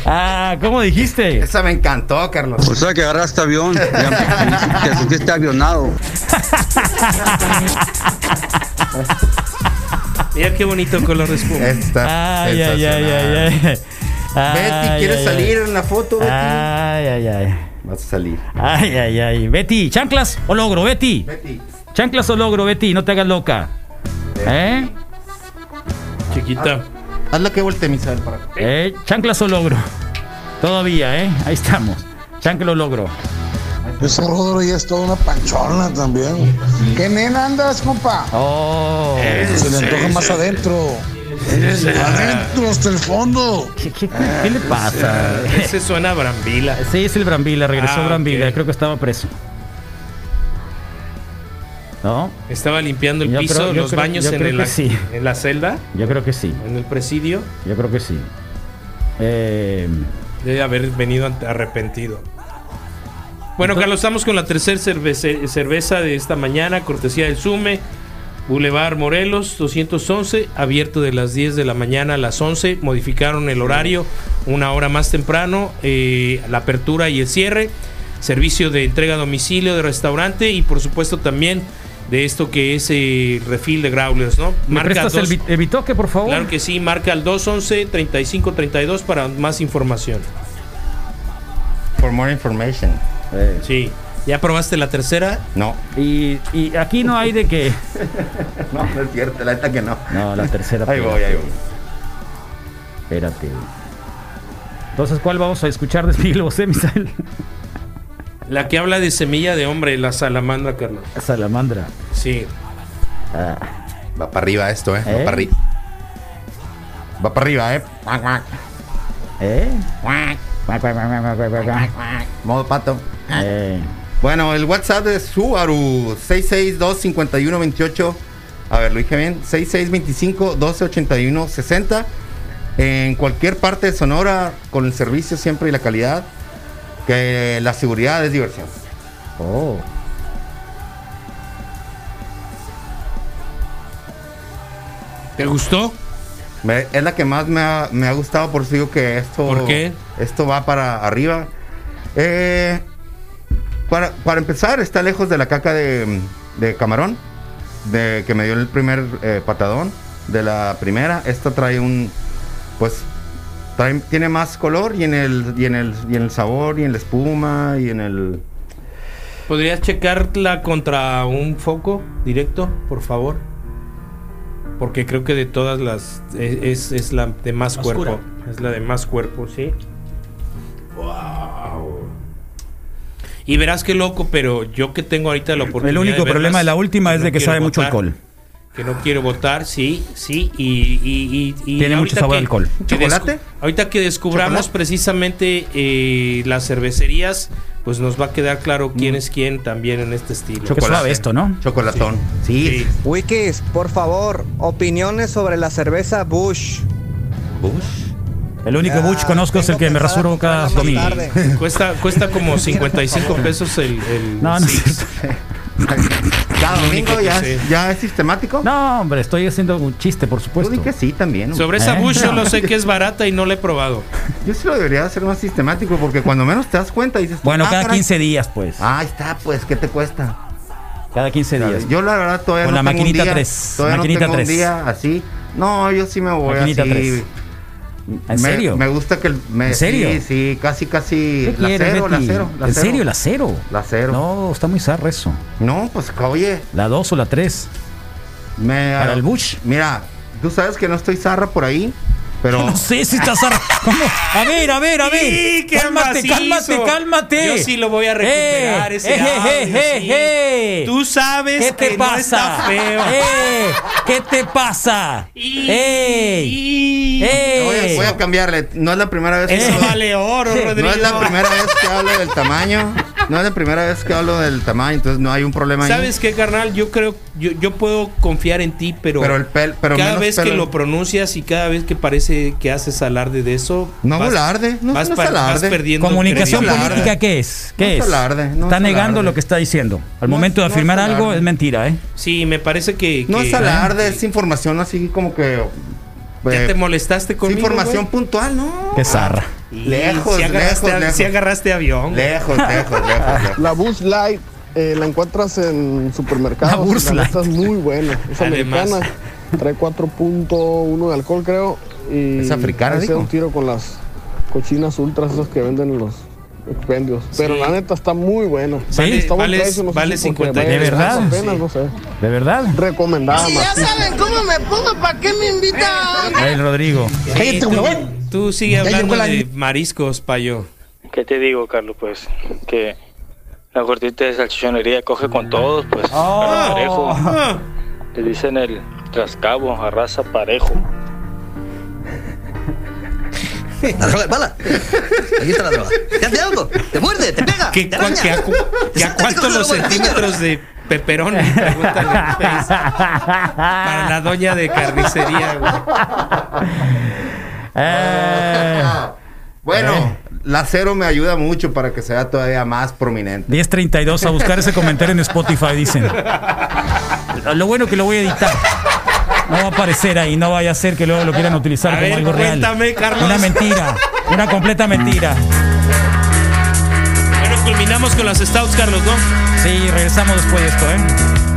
Speaker 2: ah, ¿cómo dijiste?
Speaker 4: Esa me encantó, Carlos.
Speaker 5: O sea que agarraste avión, ya, te sentiste avionado.
Speaker 3: Mira qué bonito color de espuma.
Speaker 4: Está
Speaker 2: Ay, ay, ay, ay, ay.
Speaker 4: Betty, ¿quieres
Speaker 2: Ay,
Speaker 4: salir
Speaker 2: ay.
Speaker 4: en la foto, Betty?
Speaker 2: Ay, ay, ay.
Speaker 4: Vas a salir.
Speaker 2: Ay, ay, ay. Betty, chanclas o logro, Betty.
Speaker 4: Betty.
Speaker 2: Chanclas o logro, Betty, no te hagas loca. ¿Eh?
Speaker 3: Chiquita.
Speaker 4: Hazla que voltee, Misael, para acá.
Speaker 2: ¿Eh? Chanclas o logro. Todavía, ¿eh? Ahí estamos. Chancla o logro.
Speaker 6: Ese Rodro ya es toda una panchona también. ¿Qué nena andas, compa?
Speaker 2: Oh.
Speaker 6: Se le antoja más adentro. Adentro, hasta el fondo.
Speaker 2: ¿Qué, qué- qué le pasa?
Speaker 3: Ese suena a Brambila.
Speaker 2: Sí, es el Brambila, regresó
Speaker 3: Ah,
Speaker 2: Brambila, creo que estaba preso. ¿No?
Speaker 3: Estaba limpiando el
Speaker 2: Yo
Speaker 3: piso,
Speaker 2: creo-
Speaker 3: los
Speaker 2: creo-
Speaker 3: baños en,
Speaker 2: creo
Speaker 3: el-
Speaker 2: que sí.
Speaker 3: en la celda,
Speaker 2: Yo creo que sí,
Speaker 3: en el presidio.
Speaker 2: yo creo que sí. Eh,
Speaker 3: Debe haber venido arrepentido. Bueno, Carlos, estamos con la tercera cerveza, cerveza de esta mañana, cortesía del Sume, Boulevard Morelos 211, abierto de las 10 de la mañana a las 11. Modificaron el horario una hora más temprano, eh, la apertura y el cierre. Servicio de entrega a domicilio de restaurante y, por supuesto, también de esto que es eh, refil de growlers, ¿no?
Speaker 2: ¿Me prestas el,
Speaker 3: dos-
Speaker 2: bi- el bitoque, por favor?
Speaker 3: Claro que sí, marca al 211-3532 para más información.
Speaker 4: For more information.
Speaker 2: Eh,
Speaker 3: Sí. ¿Ya probaste la tercera?
Speaker 4: No.
Speaker 2: y, y aquí no hay de que... [laughs]
Speaker 4: No, no es cierto, la neta que no.
Speaker 2: No, la tercera. [laughs]
Speaker 4: Ahí voy, ahí voy.
Speaker 2: Espérate. Entonces, ¿cuál vamos a escuchar de Miguel Bosé, Misael?
Speaker 3: La que habla de semilla de hombre, la salamandra, Carlos.
Speaker 2: Salamandra.
Speaker 3: Sí.
Speaker 2: Ah,
Speaker 4: Va para arriba esto, eh.
Speaker 2: ¿Eh?
Speaker 4: Va para arriba. Va para arriba, eh.
Speaker 2: ¿Eh?
Speaker 4: Modo pato.
Speaker 2: Eh,
Speaker 4: Bueno, el WhatsApp de Subaru 662-5128. A ver, lo dije bien. 6625-1281-60. En cualquier parte de Sonora, con el servicio siempre y la calidad, que la seguridad es diversión.
Speaker 2: Oh.
Speaker 3: ¿Te gustó?
Speaker 4: Me- es la que más me ha, me ha gustado, por eso digo que esto,
Speaker 3: ¿Por qué?
Speaker 4: esto va para arriba. Eh, para, para empezar, está lejos de la caca de, de camarón. de que me dio el primer eh, patadón de la primera. Esta trae un, pues, trae- tiene más color y en el y en el y en el sabor y en la espuma y en el.
Speaker 3: ¿Podrías checarla contra un foco directo, por favor? Porque creo que de todas las e- es, es la de más
Speaker 2: Oscura.
Speaker 3: cuerpo. Es la de más cuerpo, sí. Wow. Y verás qué loco, pero yo que tengo ahorita la oportunidad.
Speaker 2: El único
Speaker 3: de
Speaker 2: problema de la última es
Speaker 3: no
Speaker 2: de que sabe mucho alcohol.
Speaker 3: Que no quiero votar, sí, sí. Y, y, y- y
Speaker 2: Tiene mucho
Speaker 3: ahorita
Speaker 2: sabor
Speaker 3: que-
Speaker 2: alcohol.
Speaker 3: que
Speaker 4: ¿Chocolate?
Speaker 3: ahorita que descubramos
Speaker 4: ¿Chocolate?
Speaker 3: precisamente eh, las cervecerías, pues nos va a quedar claro
Speaker 2: Mm.
Speaker 3: quién es quién también en este estilo.
Speaker 2: Suave esto, ¿no?
Speaker 4: Chocolatón. Sí.
Speaker 3: Sí.
Speaker 7: Wikis, por favor, opiniones sobre la cerveza Bush.
Speaker 2: El único
Speaker 7: Ya,
Speaker 2: Bush conozco es el que me rasuro cada domingo.
Speaker 3: Cuesta, cuesta como [laughs] 55 pesos el, el
Speaker 2: No, no. [laughs]
Speaker 4: Cada domingo ya,
Speaker 3: sé.
Speaker 4: ya es sistemático.
Speaker 2: No, hombre, estoy haciendo un chiste, por supuesto.
Speaker 4: di que sí también. hombre.
Speaker 3: Sobre esa
Speaker 2: ¿Eh?
Speaker 3: Bush yo lo sé que es barata y no la he probado.
Speaker 4: Yo sí lo debería hacer más sistemático porque cuando menos te das cuenta dices.
Speaker 2: Bueno,
Speaker 4: "Ah,
Speaker 2: cada
Speaker 4: caray".
Speaker 2: 15 días, pues.
Speaker 4: Ahí está, pues, ¿qué te cuesta?
Speaker 2: Cada 15 días.
Speaker 4: Yo la verdad todavía
Speaker 2: Con
Speaker 4: no
Speaker 2: la
Speaker 4: tengo un
Speaker 2: maquinita
Speaker 4: día,
Speaker 2: tres,
Speaker 4: Todavía
Speaker 2: maquinita
Speaker 4: no tengo
Speaker 2: tres.
Speaker 4: un día así. No, yo sí me voy
Speaker 2: Maquinita
Speaker 4: así.
Speaker 2: tres. ¿En
Speaker 4: me,
Speaker 2: serio?
Speaker 4: Me gusta que el, me,
Speaker 2: ¿En serio?
Speaker 4: Sí, sí, casi, casi.
Speaker 2: ¿Qué
Speaker 4: La cero, la cero, la
Speaker 2: ¿En
Speaker 4: cero.
Speaker 2: serio, la cero?
Speaker 4: La cero.
Speaker 2: No, está muy zarra eso.
Speaker 4: No, pues oye,
Speaker 2: La 2 o la 3.
Speaker 4: me.
Speaker 2: Para el Bush.
Speaker 4: Mira, tú sabes que no estoy zarra por ahí, pero.
Speaker 2: No sé si está zarra. ¿Cómo? A ver, a ver, a ver.
Speaker 3: Sí, qué
Speaker 2: cálmate, cálmate, cálmate.
Speaker 3: Yo sí lo voy a recuperar,
Speaker 2: Eh,
Speaker 3: ese
Speaker 2: eh, eh,
Speaker 3: audio,
Speaker 2: eh,
Speaker 3: sí.
Speaker 2: eh.
Speaker 3: Tú sabes
Speaker 2: ¿Qué te
Speaker 3: que no
Speaker 2: pasa?
Speaker 3: está feo.
Speaker 2: Eh, ¿Qué te pasa?
Speaker 4: Voy voy a cambiarle. No es la primera vez que
Speaker 3: Eso
Speaker 4: hablo-
Speaker 3: vale oro, Rodrigo. [laughs]
Speaker 4: No es la primera vez que hablo del tamaño. No es la primera vez que hablo del tamaño, entonces no hay un problema ahí.
Speaker 3: ¿Sabes qué, carnal? Yo creo, yo, yo puedo confiar en ti, pero,
Speaker 4: Pero el pel- pero
Speaker 3: cada vez que lo pronuncias y cada vez que parece que haces alarde de eso,
Speaker 4: No hago alarde, no,
Speaker 3: vas,
Speaker 4: no es alarde.
Speaker 3: vas perdiendo
Speaker 2: Comunicación política, ¿qué es? ¿Qué
Speaker 4: No
Speaker 2: es?
Speaker 4: es alarde, no
Speaker 2: está
Speaker 4: es
Speaker 2: negando
Speaker 4: alarde.
Speaker 2: lo que está diciendo. Al
Speaker 4: No
Speaker 2: momento de afirmar
Speaker 4: es
Speaker 2: algo es mentira, ¿eh?
Speaker 3: Sí, me parece que...
Speaker 4: No
Speaker 3: que-
Speaker 4: es alarde, es información así como que.
Speaker 3: ¿Ya
Speaker 4: eh,
Speaker 3: te molestaste
Speaker 4: es
Speaker 3: conmigo,
Speaker 4: información puntual, ¿no?
Speaker 2: Qué zarra.
Speaker 4: Lejos,
Speaker 3: agarraste,
Speaker 4: lejos, lejos.
Speaker 3: sí agarraste avión.
Speaker 4: Lejos, lejos, lejos, [laughs] lejos.
Speaker 8: La Bush Light eh, la encuentras en supermercados.
Speaker 2: La
Speaker 8: La neta
Speaker 2: Light.
Speaker 8: es muy buena. Es
Speaker 3: Además.
Speaker 8: americana. Trae 4.1 de alcohol, creo. Y
Speaker 4: Es africana,
Speaker 8: hace un tiro con las cochinas ultras esas que venden en los expendios. Pero
Speaker 3: Sí.
Speaker 8: la neta está muy buena.
Speaker 2: Vale-
Speaker 8: Está buen
Speaker 3: vale-
Speaker 8: precio, no
Speaker 3: vale
Speaker 8: si porque
Speaker 3: 50.
Speaker 8: vaya
Speaker 2: ¿De verdad?
Speaker 8: costar apenas,
Speaker 3: Sí.
Speaker 8: no sé.
Speaker 2: ¿De verdad?
Speaker 8: Recomendada más.
Speaker 9: saben cómo me pongo, ¿para qué me invitan?
Speaker 2: El Rodrigo.
Speaker 3: Sí, tú, tú sigue hablando de mariscos, payo.
Speaker 10: ¿Qué te digo, Carlos? Pues que la gordita de salchichonería coge con todos, pues. Parejo.
Speaker 3: Ah,
Speaker 10: Le dicen el trascabo, arrasa parejo.
Speaker 9: La droga es mala. Aquí está la droga. ¿Te hace algo? ¿Te muerde? ¿Te pega?
Speaker 3: ¿Qué,
Speaker 9: ¿Te
Speaker 3: que a, que a
Speaker 9: Te
Speaker 3: cuánto
Speaker 9: coge
Speaker 3: los centímetros de peperón? Para la doña de carnicería, güey.
Speaker 2: Eh,
Speaker 4: Bueno, la cero me ayuda mucho para que sea todavía más prominente.
Speaker 2: 1032 a buscar ese comentario en Spotify, dicen. Lo bueno que lo voy a editar. No va a aparecer ahí, no vaya a ser que luego lo quieran utilizar
Speaker 3: A
Speaker 2: como
Speaker 3: ver,
Speaker 2: algo real.
Speaker 3: cuéntame, Carlos.
Speaker 2: Una mentira, una completa mentira.
Speaker 3: Bueno, culminamos con las stouts, Carlos, ¿no?
Speaker 2: Sí, regresamos después de esto, ¿eh?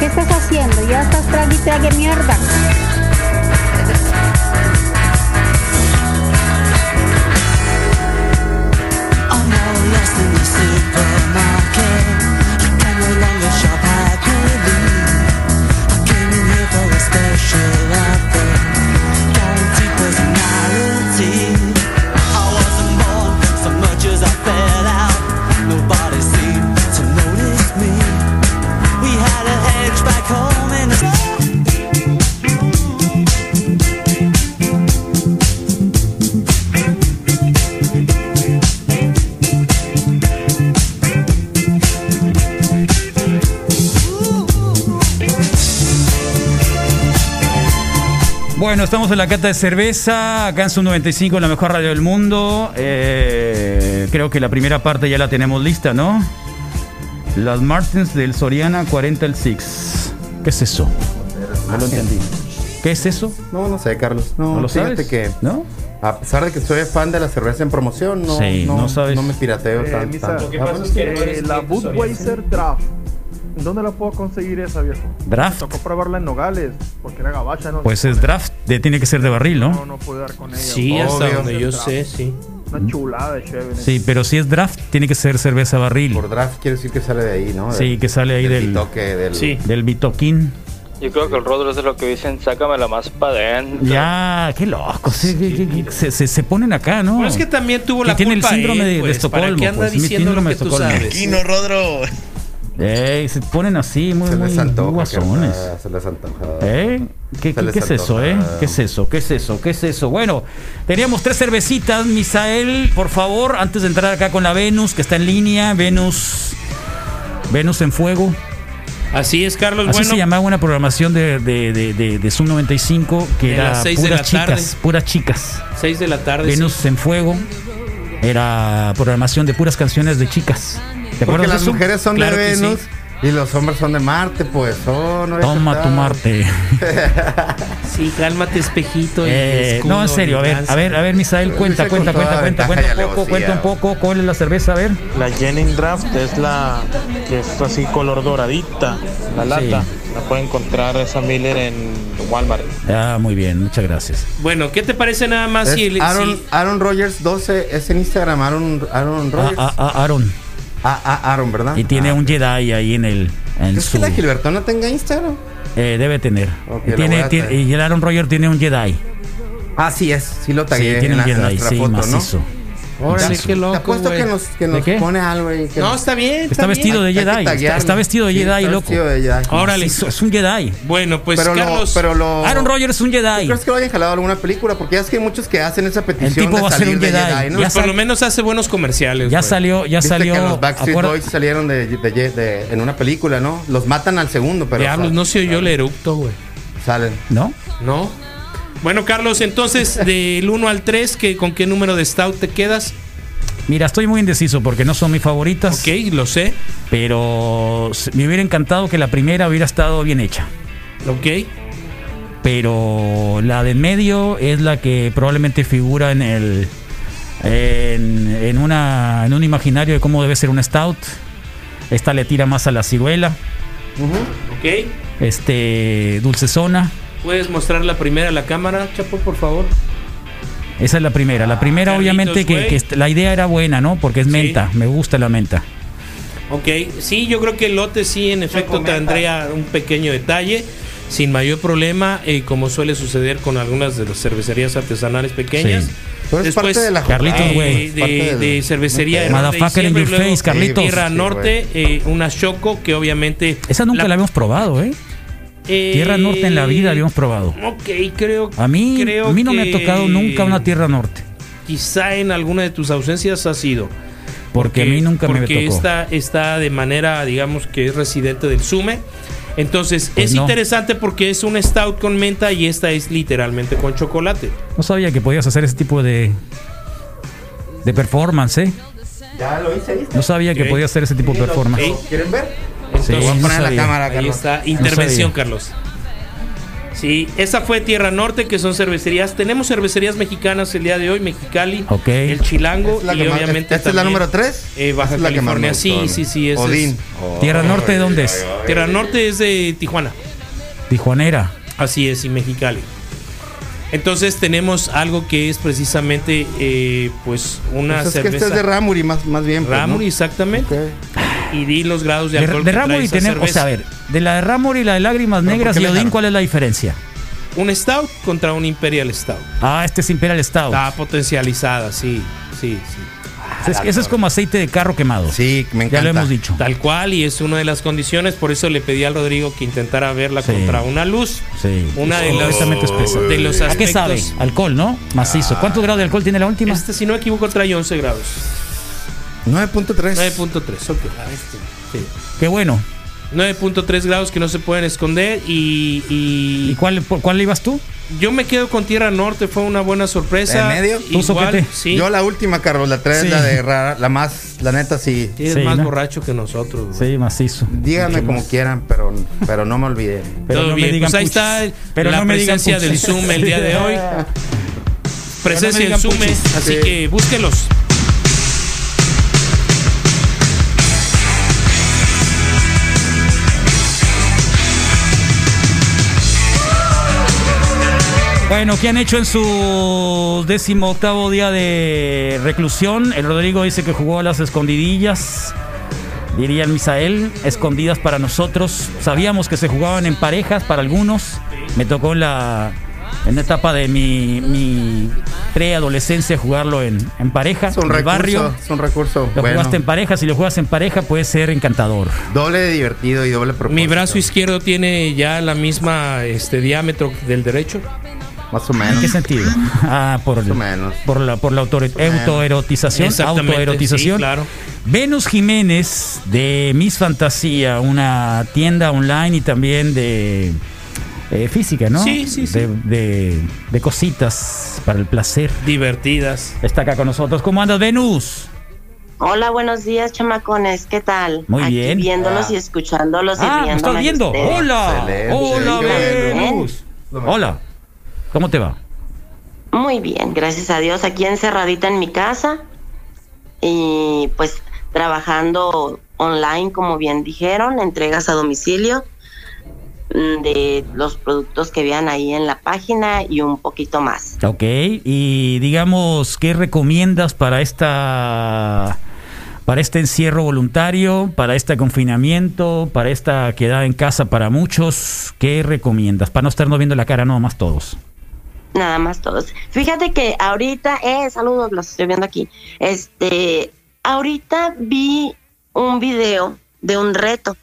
Speaker 11: ¿Qué estás haciendo? Ya estás trague y mierda.
Speaker 2: Bueno, estamos en la cata de cerveza, acá en Sub 95, la mejor radio del mundo. Eh, creo que la primera parte ya la tenemos lista, ¿no? Las Martins del Soriana 40 el 6. ¿Qué es eso? No lo entendí. ¿Qué es eso?
Speaker 4: No, no sé, Carlos. No,
Speaker 2: ¿No lo
Speaker 4: fíjate
Speaker 2: sabes?
Speaker 4: que
Speaker 2: ¿No?
Speaker 4: A pesar de que soy fan de la cerveza en promoción, no,
Speaker 2: Sí,
Speaker 4: no,
Speaker 2: no sabes.
Speaker 4: no me pirateo
Speaker 12: Eh,
Speaker 4: tan- tanto.
Speaker 12: lo que
Speaker 4: Ah,
Speaker 12: pasa es que eh, la Budweiser Draft. ¿Dónde la puedo conseguir esa, viejo?
Speaker 2: Draft.
Speaker 12: Me tocó probarla en Nogales, porque era gabacha, ¿no?
Speaker 2: Pues es draft, de- tiene que ser de barril,
Speaker 12: No,
Speaker 2: ¿no?
Speaker 12: no pude dar con ella.
Speaker 3: Sí, hasta
Speaker 4: Obvio.
Speaker 3: donde yo sé, sí.
Speaker 12: Una chulada de chévere.
Speaker 2: Sí, pero si es draft, tiene que ser cerveza barril.
Speaker 4: Por draft quiere decir que sale de ahí, ¿no?
Speaker 2: Sí, que sale ahí del,
Speaker 4: toque del
Speaker 3: Sí.
Speaker 2: del bitoquín.
Speaker 10: Yo creo que el Rodro es de lo que dicen, sácamela más para adentro.
Speaker 2: Ya, qué loco. sí, que se, se, se ponen acá, ¿no?
Speaker 3: Pero es que también tuvo
Speaker 2: Que
Speaker 3: la
Speaker 2: tiene el
Speaker 3: culpa
Speaker 2: síndrome
Speaker 3: él,
Speaker 2: de- de
Speaker 3: pues, ¿Para
Speaker 2: Estocolmo,
Speaker 3: qué anda
Speaker 2: pues,
Speaker 3: diciendo lo que
Speaker 2: de
Speaker 3: tú sabes?
Speaker 13: Kino Rodro.
Speaker 2: Ey, se ponen así, muy,
Speaker 4: Se
Speaker 2: muy
Speaker 4: les antoja.
Speaker 2: guasones.
Speaker 4: Se les antoja.
Speaker 2: ¿Eh? ¿Qué,
Speaker 4: Se
Speaker 2: qué-
Speaker 4: les
Speaker 2: qué es eso, eh? ¿Qué es eso? ¿Qué es eso? ¿Qué es eso? Bueno, teníamos tres cervecitas. Misael, por favor, antes de entrar acá con la Venus, que está en línea, Venus. Venus en fuego.
Speaker 3: Así es, Carlos.
Speaker 2: Así
Speaker 3: bueno,
Speaker 2: se llamaba una programación de, de, de, de, de Zoom 95 que
Speaker 3: De
Speaker 2: era
Speaker 3: las seis de
Speaker 2: puras
Speaker 3: la
Speaker 2: chicas,
Speaker 3: tarde.
Speaker 2: puras chicas.
Speaker 3: 6 de la tarde.
Speaker 2: Venus
Speaker 3: sí.
Speaker 2: en fuego era programación de puras canciones de chicas. ¿Te
Speaker 4: Porque
Speaker 2: acuerdas de
Speaker 4: las
Speaker 2: eso?
Speaker 4: mujeres son
Speaker 3: Claro
Speaker 4: de
Speaker 3: sí.
Speaker 4: Venus y los hombres son de Marte, pues. Oh, no
Speaker 2: Toma tu Marte. [laughs]
Speaker 3: Sí, cálmate, espejito. y
Speaker 2: Eh,
Speaker 3: escudo,
Speaker 2: no, en serio, a ver, a ver, a ver, Misael, cuenta,
Speaker 4: Dice
Speaker 2: cuenta, cuenta, cuenta, cuenta
Speaker 4: y
Speaker 2: un poco, cuenta un poco, ¿cuál es la cerveza? A ver.
Speaker 14: La Jennings Draft es la que es así color doradita, la
Speaker 2: Sí.
Speaker 14: La pueden encontrar esa Miller en Walmart.
Speaker 2: Ah, muy bien, muchas gracias.
Speaker 3: Bueno, ¿qué te parece nada más
Speaker 4: Es
Speaker 3: si el-
Speaker 4: Aaron,
Speaker 3: si-
Speaker 4: Aaron Rogers 12 es en Instagram, Aaron, Aaron
Speaker 2: Ah,
Speaker 4: Rogers.
Speaker 2: ah, ah, Aaron.
Speaker 4: Ah, ah, Aaron, ¿verdad?
Speaker 2: Y tiene
Speaker 4: Ah,
Speaker 2: un Jedi ahí en el. En
Speaker 4: ¿Crees
Speaker 2: su,
Speaker 4: que la Gilbertona tenga Instagram?
Speaker 2: eh, debe tener. Y, tiene, tiene- el Aaron Roger tiene un Jedi.
Speaker 4: Ah, sí es, sí lo
Speaker 2: Sí,
Speaker 4: tagué
Speaker 2: tiene
Speaker 4: en,
Speaker 2: un
Speaker 4: la,
Speaker 2: Jedi, sí,
Speaker 4: foto,
Speaker 2: macizo.
Speaker 3: Órale, qué
Speaker 4: ¿no?
Speaker 3: loco,
Speaker 4: Te apuesto que nos, que
Speaker 2: ¿De
Speaker 4: nos
Speaker 2: qué?
Speaker 4: pone algo ahí. que
Speaker 3: No, está bien.
Speaker 2: Está
Speaker 3: bien.
Speaker 2: vestido de Jedi. Está, está vestido de
Speaker 4: Sí,
Speaker 2: Jedi,
Speaker 4: está
Speaker 2: loco.
Speaker 4: vestido de Jedi.
Speaker 3: Órale.
Speaker 2: Es un Jedi.
Speaker 3: Bueno, pues
Speaker 4: pero,
Speaker 3: Carlos.
Speaker 4: lo, pero lo...
Speaker 2: Aaron Rodgers es un
Speaker 4: ¿Tú
Speaker 2: Jedi.
Speaker 4: crees que lo hayan jalado a alguna película? Porque ya es que hay muchos que hacen esa petición
Speaker 2: tipo
Speaker 4: de
Speaker 2: va a ser
Speaker 4: salir
Speaker 2: un
Speaker 4: de
Speaker 2: Jedi.
Speaker 4: Jedi, ¿no?
Speaker 3: pues
Speaker 2: ya
Speaker 3: por lo menos hace buenos comerciales.
Speaker 2: Ya
Speaker 3: güey.
Speaker 2: salió, ya
Speaker 4: Viste
Speaker 2: salió.
Speaker 4: que los Backstreet Boys salieron de, de- de- de- en una película, ¿no? Los matan al segundo, pero
Speaker 3: Diablos, no se oyó el eructo, güey.
Speaker 4: salen.
Speaker 2: ¿No?
Speaker 3: ¿No? Bueno, Carlos, entonces del 1 al 3, ¿qué, ¿con qué número de Stout te quedas?
Speaker 2: Mira, estoy muy indeciso porque no son mis favoritas.
Speaker 3: Ok, lo sé.
Speaker 2: Pero me hubiera encantado que la primera hubiera estado bien hecha.
Speaker 3: Ok.
Speaker 2: Pero la de en medio es la que probablemente figura en el. En, en una, en un imaginario de cómo debe ser un stout. Esta le tira más a la ciruela.
Speaker 3: Ok.
Speaker 2: Este. Dulcezona.
Speaker 3: ¿Puedes mostrar la primera a la cámara, Chapo, por favor?
Speaker 2: Esa es la primera. La primera,
Speaker 3: Carlitos,
Speaker 2: obviamente, que, la idea era buena, ¿no? Porque es
Speaker 3: Sí.
Speaker 2: menta. Me gusta la menta.
Speaker 3: Ok, sí, yo creo que el lote sí, en efecto, tendría un pequeño detalle, sin mayor problema, eh, como suele suceder con algunas de las cervecerías artesanales pequeñas.
Speaker 2: Sí.
Speaker 4: Pero es parte de la
Speaker 2: Carlitos,
Speaker 3: eh,
Speaker 2: güey.
Speaker 3: de,
Speaker 4: del-
Speaker 3: de cervecería de
Speaker 2: Motherfucker in your face, Carlitos.
Speaker 3: Tierra
Speaker 4: Sí,
Speaker 3: Norte, eh, una Choco que obviamente...
Speaker 2: Esa nunca la, habíamos probado, ¿eh?
Speaker 3: Eh,
Speaker 2: Tierra Norte en la vida habíamos probado.
Speaker 3: Ok, creo,
Speaker 2: A mí,
Speaker 3: creo
Speaker 2: a mí no me ha
Speaker 3: que
Speaker 2: tocado nunca una Tierra Norte.
Speaker 3: Quizá en alguna de tus ausencias ha sido.
Speaker 2: Porque a mí nunca me
Speaker 3: porque
Speaker 2: tocó.
Speaker 3: esta está de manera, digamos, que es residente del SUME. Entonces,
Speaker 2: Pues
Speaker 3: es
Speaker 2: no.
Speaker 3: interesante porque es un stout con menta y esta es literalmente con chocolate.
Speaker 2: No sabía que podías hacer ese tipo de de performance, ¿eh?
Speaker 4: Ya lo hice, ¿viste?
Speaker 2: No sabía que podías hacer ese tipo de performance.
Speaker 4: ¿Quieren ver?
Speaker 2: Sí,
Speaker 4: Lo voy a poner en la cámara,
Speaker 3: Ahí
Speaker 4: Carlos.
Speaker 3: está, intervención. Carlos. Sí, esa fue Tierra Norte, que son cervecerías. Tenemos cervecerías mexicanas el día de hoy, Mexicali,
Speaker 2: Ok.
Speaker 3: el Chilango
Speaker 4: Es la
Speaker 3: y
Speaker 4: más-
Speaker 3: obviamente
Speaker 4: ¿Esta es la número 3?
Speaker 3: eh, Baja California. Sí, sí, sí. es-
Speaker 4: Odín.
Speaker 2: Tierra Norte, ¿dónde es?
Speaker 3: Tierra Norte es de Tijuana.
Speaker 2: Tijuanera.
Speaker 3: Así es, y Mexicali. Entonces tenemos algo que es precisamente eh, pues una
Speaker 4: Pues es que este es de Ramuri, más, más bien. pues,
Speaker 3: Ramuri,
Speaker 4: ¿no?
Speaker 3: exactamente.
Speaker 4: Ok.
Speaker 3: Y di los grados de alcohol
Speaker 2: de Ramori
Speaker 3: esa
Speaker 2: tenemos, o sea, a ver, de la de Ramori y la de Lágrimas
Speaker 4: ¿Pero por
Speaker 2: Negras y Odín? ¿cuál es la diferencia?
Speaker 3: Un stout contra un Imperial Stout.
Speaker 2: Ah, este es Imperial Stout.
Speaker 3: Está potencializada, sí, sí, sí.
Speaker 2: Es- eso es como aceite de carro quemado.
Speaker 4: Sí, me
Speaker 2: Ya
Speaker 4: encanta.
Speaker 2: lo hemos dicho.
Speaker 3: Tal cual, y es una de las condiciones, por eso le pedí al Rodrigo que intentara verla
Speaker 2: Sí.
Speaker 3: contra una luz.
Speaker 2: Sí.
Speaker 3: Una de
Speaker 2: completamente espesa.
Speaker 3: de los
Speaker 2: ¿A qué sabe?
Speaker 3: aspectos.
Speaker 2: Alcohol, ¿no? Macizo. ¿Cuántos grados de alcohol tiene la última?
Speaker 3: Este, si no me equivoco, trae 11 grados.
Speaker 4: 9.3.
Speaker 3: 9.3, ok. Sí.
Speaker 2: Qué bueno.
Speaker 3: 9.3 grados que no se pueden esconder y, y
Speaker 2: ¿Y cuál, por cuál ibas tú?
Speaker 3: yo me quedo con Tierra Norte, fue una buena sorpresa.
Speaker 4: ¿En medio?
Speaker 2: ¿Tú,
Speaker 3: Igual, sí,
Speaker 4: Yo la última, Carlos, la 3
Speaker 2: Sí.
Speaker 4: la de rara, la más, la neta sí.
Speaker 3: sí, es
Speaker 2: Sí,
Speaker 3: más
Speaker 2: ¿no?
Speaker 3: borracho que nosotros. güey.
Speaker 2: Sí, macizo.
Speaker 4: Díganme como quieran, pero, pero no me olviden. [laughs]
Speaker 2: Pero
Speaker 3: Todo
Speaker 2: no me
Speaker 3: bien,
Speaker 2: digan
Speaker 3: pues ahí está
Speaker 2: Pero
Speaker 3: la
Speaker 2: no me digan
Speaker 3: presencia del. Zoom el día de hoy. [laughs] presencia Sume,
Speaker 2: puchis.
Speaker 3: así
Speaker 2: Sí.
Speaker 3: que búsquelos.
Speaker 2: Bueno, ¿qué han hecho en su décimo octavo día de reclusión? El Rodrigo dice que jugó a las escondidillas. Diría el Misael, escondidas para nosotros. Sabíamos que se jugaban en parejas para algunos. Me tocó en la, en la etapa de mi, mi preadolescencia jugarlo en, en pareja,
Speaker 4: Es un
Speaker 2: en
Speaker 4: recurso,
Speaker 2: barrio.
Speaker 4: es un recurso.
Speaker 2: Lo
Speaker 4: bueno.
Speaker 2: jugaste en pareja, si lo juegas en pareja puede ser encantador.
Speaker 4: Doble de divertido y doble propósito.
Speaker 3: Mi brazo izquierdo tiene ya la misma este diámetro del derecho.
Speaker 4: Más o menos.
Speaker 2: ¿En qué sentido? Ah, por, por la, por la autori-
Speaker 4: menos.
Speaker 2: autoerotización. Autoerotización.
Speaker 3: sí, claro.
Speaker 2: Venus Jiménez de Miss Fantasía, una tienda online y también de eh, física, ¿no?
Speaker 3: Sí, sí, sí.
Speaker 2: De, de- de cositas para el placer.
Speaker 3: Divertidas.
Speaker 2: Está acá con nosotros. ¿Cómo andas, Venus?
Speaker 13: Hola, buenos días, chamacones. ¿Qué tal?
Speaker 2: Muy
Speaker 13: Aquí
Speaker 2: bien.
Speaker 13: Viéndolos
Speaker 2: Ah.
Speaker 13: y escuchándolos y
Speaker 2: Ah, ¿me
Speaker 13: riéndome
Speaker 2: estás viendo?
Speaker 13: ustedes.
Speaker 2: Hola. Hola,
Speaker 13: Bien.
Speaker 2: Venus. Hola. ¿Cómo te va?
Speaker 13: Muy bien, gracias a Dios. Aquí encerradita en mi casa y pues trabajando online, como bien dijeron, entregas a domicilio mm, de los productos que vean ahí en la página y un poquito más.
Speaker 2: Ok, y digamos, ¿qué recomiendas para esta para este encierro voluntario, para este confinamiento, para esta quedada en casa para muchos? ¿Qué recomiendas? Para no estarnos viendo la cara no más todos.
Speaker 13: Nada más todos. Fíjate que ahorita, eh, saludos, los estoy viendo aquí. Este, ahorita vi un video de un reto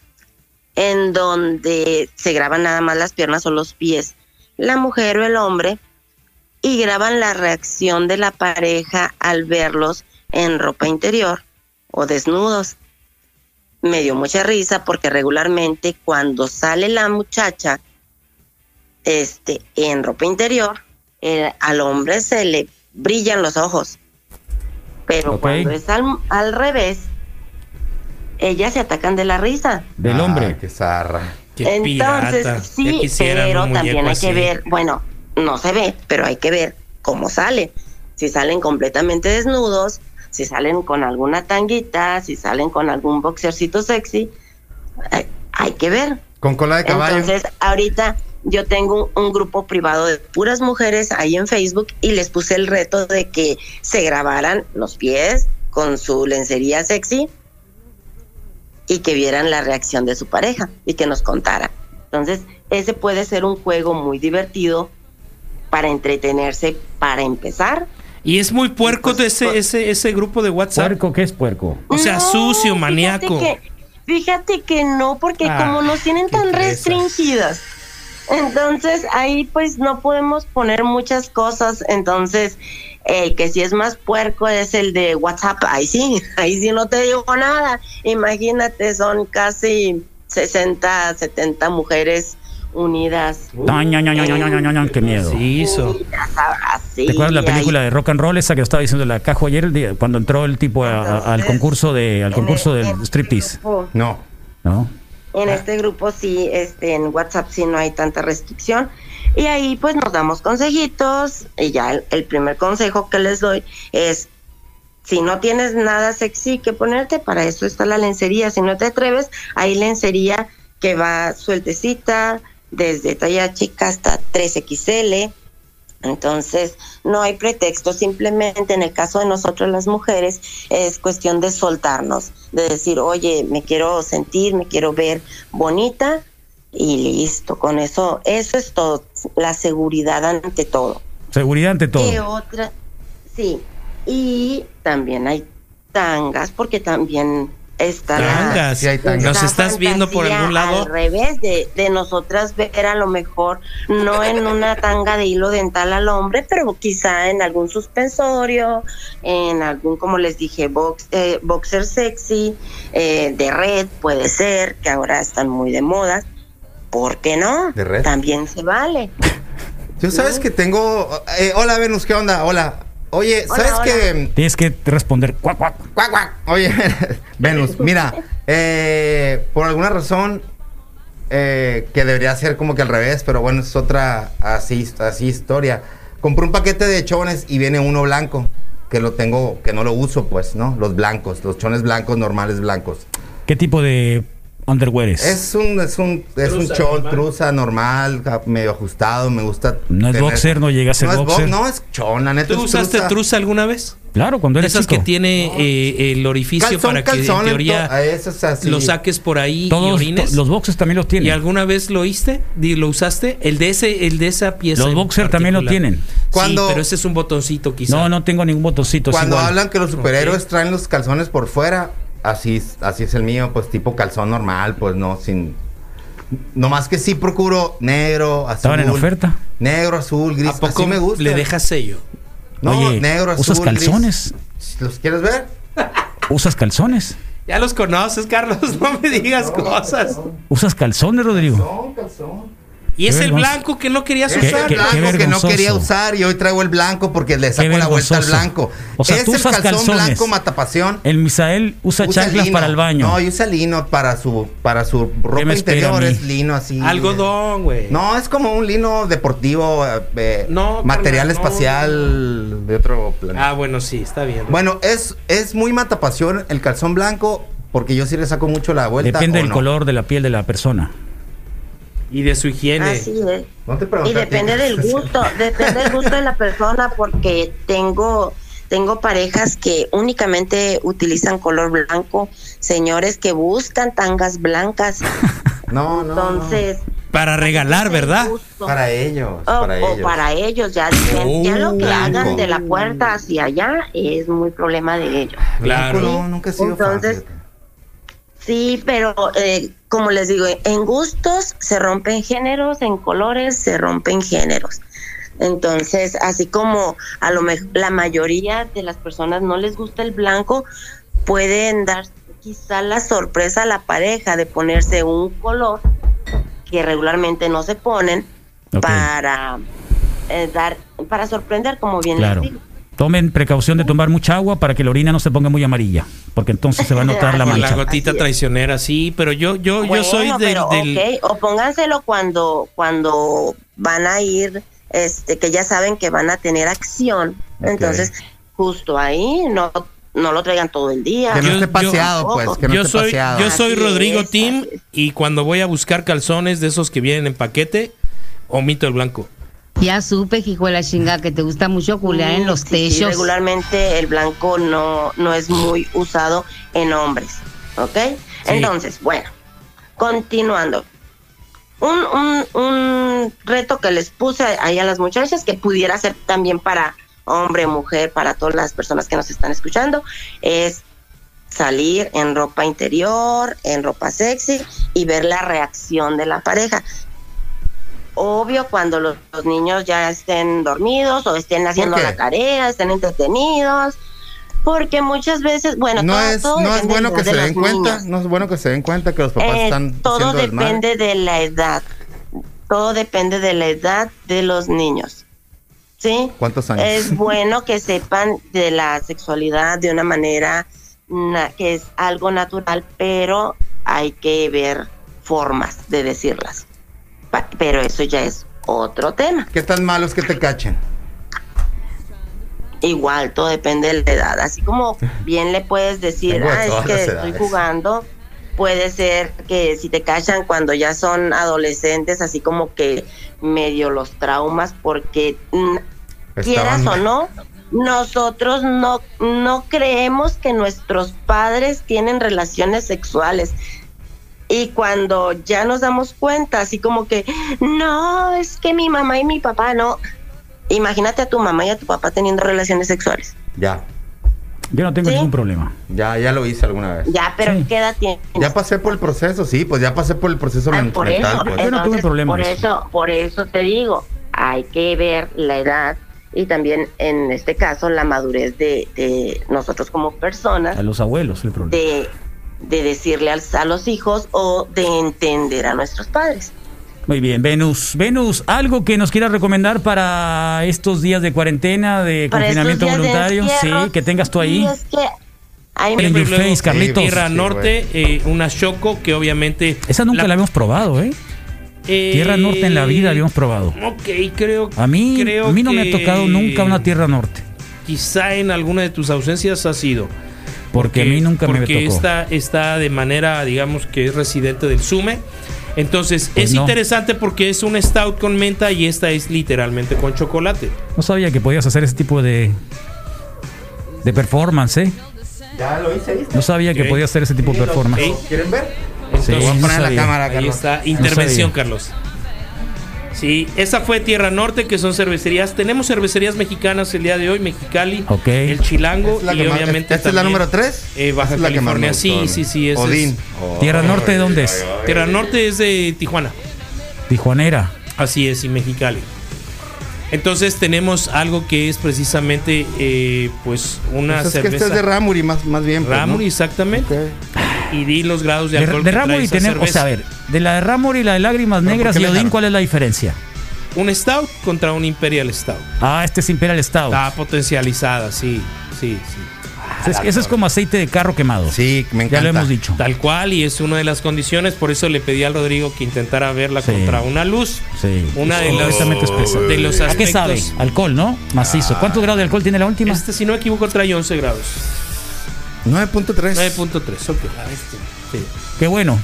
Speaker 13: en donde se graban nada más las piernas o los pies, la mujer o el hombre, y graban la reacción de la pareja al verlos en ropa interior o desnudos. Me dio mucha risa porque regularmente cuando sale la muchacha este, en ropa interior, eh, al hombre se le brillan los ojos. Pero cuando es al, al revés, ellas se atacan de la risa.
Speaker 2: Del hombre.
Speaker 4: Qué zarra.
Speaker 13: Entonces, sí, pero también hay que ver, bueno, no se ve, pero hay que ver cómo sale. Si salen completamente desnudos, si salen con alguna tanguita, si salen con algún boxercito sexy, hay, hay que ver.
Speaker 4: Con cola de caballo.
Speaker 13: Entonces, ahorita yo tengo un, un grupo privado de puras mujeres ahí en Facebook y les puse el reto de que se grabaran los pies con su lencería sexy y que vieran la reacción de su pareja y que nos contaran. Entonces, ese puede ser un juego muy divertido para entretenerse, para empezar.
Speaker 3: Y es muy puerco de ese, ese, ese grupo de WhatsApp.
Speaker 2: ¿Puerco qué es puerco?
Speaker 3: O sea,
Speaker 13: No,
Speaker 3: sucio,
Speaker 13: fíjate
Speaker 3: maníaco.
Speaker 13: que- Fíjate que no, porque
Speaker 3: Ah,
Speaker 13: como nos tienen tan restringidas, entonces ahí pues no podemos poner muchas cosas. Entonces, el que si es más puerco es el de WhatsApp. Ahí sí, [laughs] ahí sí no te digo nada. Imagínate, son casi 60, 70 mujeres unidas.
Speaker 2: Qué miedo.
Speaker 3: Sí, hizo.
Speaker 13: Así,
Speaker 2: ¿Te acuerdas la
Speaker 13: ahí.
Speaker 2: película de rock and roll esa que estaba diciendo la cajo ayer cuando entró el tipo a- a- al concurso de al concurso del striptease?
Speaker 4: No.
Speaker 2: ¿No?
Speaker 13: En este grupo sí, este, en WhatsApp sí no hay tanta restricción. Y ahí pues nos damos consejitos. Y ya el, el primer consejo que les doy es, si no tienes nada sexy que ponerte, para eso está la lencería. Si no te atreves, hay lencería que va sueltecita, desde talla chica hasta 3XL. Entonces, no hay pretexto, simplemente en el caso de nosotros las mujeres es cuestión de soltarnos, de decir, oye, me quiero sentir, me quiero ver bonita y listo, con eso, eso es todo, la seguridad ante todo.
Speaker 2: Seguridad ante todo.
Speaker 13: ¿Qué otra? Sí, y también hay tangas, porque también
Speaker 3: Tangas.
Speaker 4: Sí hay tangas.
Speaker 3: ¿Nos estás viendo por algún lado?
Speaker 13: Al revés de, de nosotras ver a lo mejor, no en una tanga de hilo dental al hombre, pero quizá en algún suspensorio, en algún, como les dije, box, eh, boxer sexy, eh, de red, puede ser, que ahora están muy de moda. ¿Por qué no?
Speaker 4: ¿De red?
Speaker 13: También se vale.
Speaker 4: Yo sabes que tengo. eh, hola, Venus, ¿qué onda? Hola. Oye,
Speaker 13: Hola,
Speaker 4: ¿sabes
Speaker 13: hola.
Speaker 4: que
Speaker 2: Tienes que responder cuac, cuac.
Speaker 4: Cuac, cuac. Oye, [laughs] Venus, mira, [laughs] eh, por alguna razón eh, que debería ser como que al revés, pero bueno, es otra así, así historia. compré un paquete de chones y viene uno blanco, que lo tengo, que no lo uso, pues, ¿no? Los blancos, los chones blancos normales blancos.
Speaker 2: ¿Qué tipo de underwear es?
Speaker 4: Es un, es un, es un chon,
Speaker 3: normal.
Speaker 4: truza normal, medio ajustado, me gusta.
Speaker 2: No es boxer, no llega a ser
Speaker 4: no es bo-
Speaker 2: boxer.
Speaker 4: no, es chon, la neta
Speaker 3: ¿Tú
Speaker 4: es
Speaker 3: usaste
Speaker 4: truza.
Speaker 3: truza alguna vez?
Speaker 2: Claro, cuando eres
Speaker 3: Esas
Speaker 2: chico.
Speaker 3: que tiene eh, el orificio
Speaker 4: Calzón,
Speaker 3: para que
Speaker 4: calzón,
Speaker 3: en teoría
Speaker 4: así.
Speaker 3: lo saques por ahí y
Speaker 2: Todos,
Speaker 3: orines.
Speaker 2: to- los boxers también los
Speaker 3: ¿Y
Speaker 2: tienen.
Speaker 3: alguna vez lo oíste? ¿Lo usaste? El de ese, el de esa pieza.
Speaker 2: Los boxers también lo tienen.
Speaker 4: Cuando-
Speaker 3: Sí, pero ese es un botoncito quizá.
Speaker 2: No, no tengo ningún botoncito.
Speaker 4: Cuando
Speaker 2: igual.
Speaker 4: hablan que los superhéroes traen los calzones por fuera, así, es- así es el mío, pues tipo calzón normal, pues no, sin... No más que sí procuro negro, azul.
Speaker 2: Estaban en oferta.
Speaker 4: Negro, azul, gris.
Speaker 3: ¿A poco
Speaker 4: así me gusta.
Speaker 3: le dejas sello?
Speaker 4: No,
Speaker 2: Oye,
Speaker 4: negro, azul,
Speaker 2: ¿usas
Speaker 4: gris.
Speaker 2: calzones?
Speaker 4: ¿Los quieres ver? [laughs]
Speaker 2: ¿Usas calzones?
Speaker 3: Ya los conoces, Carlos. [laughs] No me digas cosas.
Speaker 2: ¿Usas calzones, Rodrigo?
Speaker 4: Calzón, calzón.
Speaker 3: Y es el blanco que no querías
Speaker 4: Es
Speaker 2: ¿Qué-
Speaker 3: usar.
Speaker 4: el
Speaker 2: qué-
Speaker 4: blanco que no quería usar y hoy traigo el blanco porque le saco la vuelta al blanco.
Speaker 2: O sea,
Speaker 4: es
Speaker 2: tú
Speaker 4: el
Speaker 2: usas
Speaker 4: calzón
Speaker 2: calzones.
Speaker 4: blanco matapasión.
Speaker 2: El Misael usa,
Speaker 4: Usa
Speaker 2: chanclas
Speaker 4: lino.
Speaker 2: para el baño.
Speaker 4: No, y usa lino para su para su ropa interior es lino así.
Speaker 3: Algodón, güey.
Speaker 4: No, es como un lino deportivo, eh, eh,
Speaker 3: No,
Speaker 4: material
Speaker 3: carnal, no.
Speaker 4: espacial de otro planeta.
Speaker 3: Ah, bueno, sí, está bien.
Speaker 4: Bueno, es, es muy matapasión el calzón blanco porque yo sí le saco mucho la vuelta.
Speaker 2: Depende
Speaker 4: ¿o
Speaker 2: del
Speaker 4: no?
Speaker 2: color de la piel de la persona.
Speaker 3: Y de su higiene.
Speaker 13: Así es.
Speaker 4: No te
Speaker 13: Y depende del [laughs] gusto, depende del gusto de la persona porque tengo tengo parejas que únicamente utilizan color blanco, señores que buscan tangas blancas.
Speaker 4: No, [laughs] no, no.
Speaker 13: Entonces,
Speaker 3: Para regalar, ¿verdad?
Speaker 4: Para ellos,
Speaker 13: o,
Speaker 4: para
Speaker 13: o
Speaker 4: ellos.
Speaker 13: para ellos ya, lo que hagan de la puerta hacia allá es muy problema de ellos.
Speaker 3: Claro.
Speaker 4: No, nunca sido
Speaker 13: Entonces,
Speaker 4: fíjate.
Speaker 13: Sí, pero eh, como les digo, en gustos se rompen géneros, en colores se rompen géneros. Entonces, así como a lo mejor la mayoría de las personas no les gusta el blanco, pueden dar quizá la sorpresa a la pareja de ponerse un color que regularmente no se ponen para eh, dar para sorprender, como bien
Speaker 2: Claro.
Speaker 13: les digo.
Speaker 2: Tomen precaución de tomar mucha agua para que la orina no se ponga muy amarilla, porque entonces se va a notar la [laughs]
Speaker 3: Con la
Speaker 2: mancha.
Speaker 3: gotita traicionera, sí, pero yo, yo, yo soy del,
Speaker 13: pero,
Speaker 3: del-
Speaker 13: ok, o pónganselo cuando cuando van a ir este que ya saben que van a tener acción entonces justo ahí no no lo traigan todo el día
Speaker 4: Que no
Speaker 3: Yo-
Speaker 4: esté
Speaker 3: yo-
Speaker 4: paseado, pues, que no
Speaker 3: yo
Speaker 4: esté
Speaker 3: soy,
Speaker 4: paseado.
Speaker 3: yo soy
Speaker 13: Así
Speaker 3: Rodrigo
Speaker 13: es, es.
Speaker 3: y cuando voy a buscar calzones de esos que vienen en paquete, omito el blanco.
Speaker 15: Ya supe, hijo de la chinga, que te gusta mucho culear en los
Speaker 13: Sí, sí,
Speaker 15: techos.
Speaker 13: regularmente el blanco no no es muy usado en hombres ¿ok? entonces bueno continuando un, un, un reto que les puse ahí a las muchachas que pudiera ser también para hombre, mujer, para todas las personas que nos están escuchando, es salir en ropa interior, en ropa sexy y ver la reacción de la pareja. Obvio cuando los, los niños ya estén dormidos o estén haciendo la tarea, estén entretenidos, porque muchas veces, bueno,
Speaker 4: no
Speaker 13: todo-
Speaker 4: es,
Speaker 13: todo
Speaker 4: no es bueno
Speaker 13: de-
Speaker 4: que
Speaker 13: de
Speaker 4: se den cuenta,
Speaker 13: niños.
Speaker 4: no es bueno que se den cuenta que los papás
Speaker 13: Eh,
Speaker 4: están
Speaker 13: todo depende de la edad. Todo depende de la edad de los niños. ¿Sí?
Speaker 4: ¿Cuántos años?
Speaker 13: Es bueno que sepan de la sexualidad de una manera na- que es algo natural, pero hay que ver formas de decirlas. Pero eso ya es otro tema.
Speaker 4: ¿Qué tan malo es que te cachen?
Speaker 13: Igual, todo depende de la edad. Así como [laughs] bien le puedes decir, ah, es que estoy
Speaker 4: edades".
Speaker 13: jugando. Puede ser que si te cachan cuando ya son adolescentes, así como que medio los traumas, porque mm, quieras o no, nosotros no, no creemos que nuestros padres tienen relaciones sexuales. Y cuando ya nos damos cuenta, así como que, no, es que mi mamá y mi papá no. Imagínate a tu mamá y a tu papá teniendo relaciones sexuales.
Speaker 4: Ya,
Speaker 2: Yo no tengo
Speaker 13: ¿Sí?
Speaker 2: ningún problema.
Speaker 4: ya, ya lo hice alguna vez.
Speaker 13: Ya, pero
Speaker 2: Sí.
Speaker 13: ¿qué edad tienes?
Speaker 4: Ya pasé por el proceso, sí, pues ya pasé por el proceso
Speaker 13: Ah,
Speaker 4: mental.
Speaker 13: eso,
Speaker 4: pues.
Speaker 2: Yo no tuve problema
Speaker 13: por
Speaker 2: eso.
Speaker 13: eso, por eso te digo, hay que ver la edad y también en este caso la madurez de, de nosotros como personas
Speaker 2: A los abuelos el problema.
Speaker 13: de, de decirle al- a los hijos o de entender a nuestros padres.
Speaker 2: Muy bien, Venus. Venus, ¿algo que nos quieras recomendar para estos días de cuarentena, de
Speaker 13: Para
Speaker 2: confinamiento
Speaker 13: días de
Speaker 2: voluntario?
Speaker 13: encierro,
Speaker 2: Sí, que tengas tú ahí.
Speaker 13: es que hay
Speaker 2: En face, Carlitos.
Speaker 3: Tierra Norte, eh, una Choco que obviamente
Speaker 2: Esa nunca la, habíamos probado, ¿eh?
Speaker 3: Eh,
Speaker 2: Tierra Norte en la vida habíamos probado.
Speaker 3: Ok, creo
Speaker 2: A mí,
Speaker 3: creo
Speaker 2: a mí no me ha
Speaker 3: que
Speaker 2: tocado nunca una Tierra Norte.
Speaker 3: Quizá en alguna de tus ausencias ha sido.
Speaker 2: Porque a mí nunca me
Speaker 3: porque
Speaker 2: tocó.
Speaker 3: Está, está de manera, digamos, que es residente del SUME. Entonces,
Speaker 2: Pues
Speaker 3: es
Speaker 2: no.
Speaker 3: interesante porque es un stout con menta y esta es literalmente con chocolate.
Speaker 2: No sabía que podías hacer ese tipo de, de performance, ¿eh?
Speaker 4: Ya lo hice, ¿viste?
Speaker 2: No sabía que podías hacer ese tipo de performance.
Speaker 4: ¿Quieren ver?
Speaker 2: Sí,
Speaker 4: Voy a
Speaker 2: no
Speaker 4: poner la cámara,
Speaker 3: Ahí
Speaker 4: Carlos.
Speaker 3: está,
Speaker 2: No
Speaker 3: intervención,
Speaker 2: sabía.
Speaker 3: Carlos. Sí, esa fue Tierra Norte, que son cervecerías. Tenemos cervecerías mexicanas el día de hoy, Mexicali, el Chilango
Speaker 4: Es la
Speaker 3: y
Speaker 4: que
Speaker 3: obviamente
Speaker 4: ¿Esta es la número 3?
Speaker 3: eh, Baja
Speaker 4: la que más me
Speaker 3: California.
Speaker 4: gustó,
Speaker 3: Sí, sí, sí. es-
Speaker 4: Odín.
Speaker 2: ¿Tierra Norte de dónde es?
Speaker 3: Tierra Norte es de Tijuana.
Speaker 2: Tijuanera.
Speaker 3: Así es, y Mexicali. Entonces tenemos algo que es precisamente eh, pues una
Speaker 4: Pues es que este es de Ramuri más, más bien. pues, ¿no?
Speaker 3: Ramuri, exactamente. Y di los grados de
Speaker 2: De,
Speaker 3: alcohol
Speaker 2: de
Speaker 3: trae
Speaker 2: Ramor y tenemos, o sea, a ver, de la de Ramor y la de Lágrimas
Speaker 4: ¿por
Speaker 2: Negras y Odín? ¿cuál es la diferencia?
Speaker 3: Un stout contra un Imperial Stout.
Speaker 2: Ah, este es Imperial Stout.
Speaker 3: Está potencializada, sí, sí, sí.
Speaker 2: Es- Ese es como aceite de carro quemado.
Speaker 4: Sí, me
Speaker 2: Ya
Speaker 4: encanta.
Speaker 2: lo hemos dicho.
Speaker 3: Tal cual, y es una de las condiciones, por eso le pedí al Rodrigo que intentara verla
Speaker 2: Sí.
Speaker 3: contra una luz.
Speaker 2: Sí.
Speaker 3: Una de las
Speaker 2: Completamente espesa.
Speaker 3: de los
Speaker 2: ¿A qué sabe?
Speaker 3: aspectos.
Speaker 2: Alcohol, ¿no? Macizo. ¿Cuántos grados de alcohol tiene la última?
Speaker 3: Este, si no me equivoco, trae 11 grados.
Speaker 4: 9.3.
Speaker 3: 9.3, ok. Sí.
Speaker 2: Qué bueno.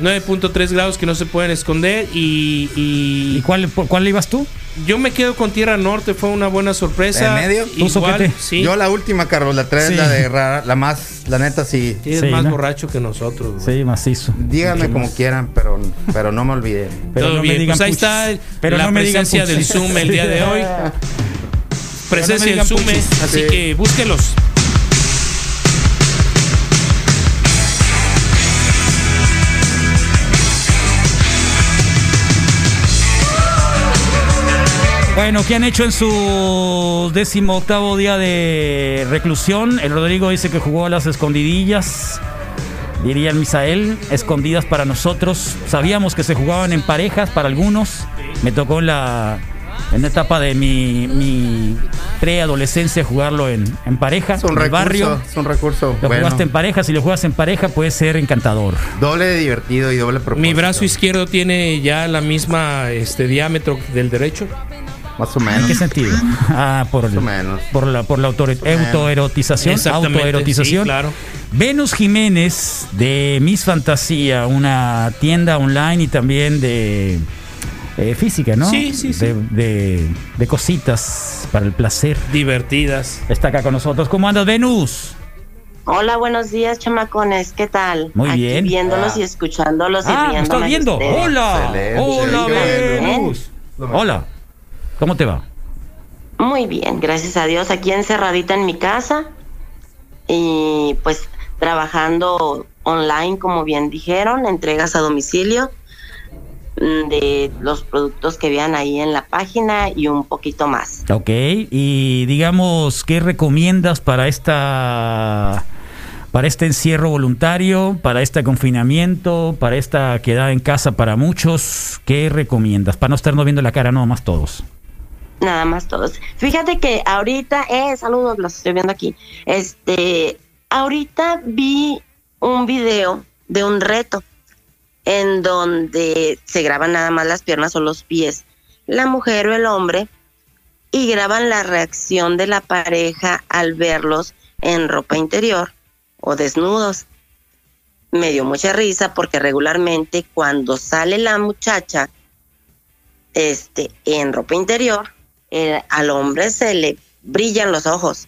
Speaker 3: 9.3 grados que no se pueden esconder y, y-
Speaker 2: ¿Y cuál, por cuál ibas tú?
Speaker 3: yo me quedo con Tierra Norte, fue una buena sorpresa.
Speaker 4: ¿En medio?
Speaker 2: ¿Tú,
Speaker 3: Igual, sí,
Speaker 4: Yo la última, Carlos, la 3
Speaker 2: Sí.
Speaker 4: la de rara, la más, la neta sí.
Speaker 3: sí, es
Speaker 2: Sí,
Speaker 3: más
Speaker 2: ¿no?
Speaker 3: borracho que nosotros. güey.
Speaker 2: Sí, macizo.
Speaker 4: Díganme como
Speaker 2: más.
Speaker 4: quieran, pero, pero no me olviden.
Speaker 2: Pero
Speaker 3: Todo
Speaker 2: no me digan
Speaker 3: pues ahí está
Speaker 2: Pero
Speaker 3: la
Speaker 2: no me digan
Speaker 3: presencia del. Zoom el día de [laughs] hoy. Presencia del Zoom,
Speaker 2: puchis.
Speaker 3: así
Speaker 4: Sí.
Speaker 3: que búsquelos.
Speaker 2: Bueno, ¿qué han hecho en su décimo octavo día de reclusión? El Rodrigo dice que jugó a las escondidillas. Diría el Misael, escondidas para nosotros. Sabíamos que se jugaban en parejas para algunos. Me tocó en la, en la etapa de mi, mi preadolescencia jugarlo en, en pareja,
Speaker 4: Es un
Speaker 2: en el
Speaker 4: recurso,
Speaker 2: barrio.
Speaker 4: es un recurso.
Speaker 2: Lo
Speaker 4: bueno.
Speaker 2: jugaste en pareja, si lo juegas en pareja puede ser encantador.
Speaker 4: Doble de divertido y doble propósito.
Speaker 3: Mi brazo izquierdo tiene ya la misma este diámetro del derecho.
Speaker 4: Más o
Speaker 2: ¿En
Speaker 4: menos.
Speaker 2: qué sentido? [laughs] Ah, por,
Speaker 4: Más o menos.
Speaker 2: por la, por la autoerotización. Autoerotización.
Speaker 3: sí, claro.
Speaker 2: Venus Jiménez de Miss Fantasía, una tienda online y también de eh, física, ¿no?
Speaker 3: Sí, sí, sí.
Speaker 2: De, de- de cositas para el placer.
Speaker 3: Divertidas.
Speaker 2: Está acá con nosotros. ¿Cómo andas, Venus?
Speaker 13: Hola, buenos días, chamacones. ¿Qué tal?
Speaker 2: Muy
Speaker 13: Aquí
Speaker 2: bien.
Speaker 13: Viéndolos
Speaker 4: Ah.
Speaker 13: y escuchándolos
Speaker 2: Ah,
Speaker 13: y
Speaker 2: ¿me estás viendo? Hola.
Speaker 4: Excelente,
Speaker 2: Hola,
Speaker 4: bueno.
Speaker 2: Venus. Hola. ¿Cómo te va?
Speaker 13: Muy bien, gracias a Dios. Aquí encerradita en mi casa y pues trabajando online, como bien dijeron, entregas a domicilio mm, de los productos que vean ahí en la página y un poquito más.
Speaker 2: Ok, y digamos, ¿qué recomiendas para esta para este encierro voluntario, para este confinamiento, para esta quedada en casa para muchos? ¿Qué recomiendas? Para no estarnos viendo la cara, no más todos.
Speaker 13: Nada más todos. Fíjate que ahorita, eh, saludos, los estoy viendo aquí. Este, ahorita vi un video de un reto en donde se graban nada más las piernas o los pies, la mujer o el hombre, y graban la reacción de la pareja al verlos en ropa interior o desnudos. Me dio mucha risa porque regularmente cuando sale la muchacha este en ropa interior, eh, al hombre se le brillan los ojos.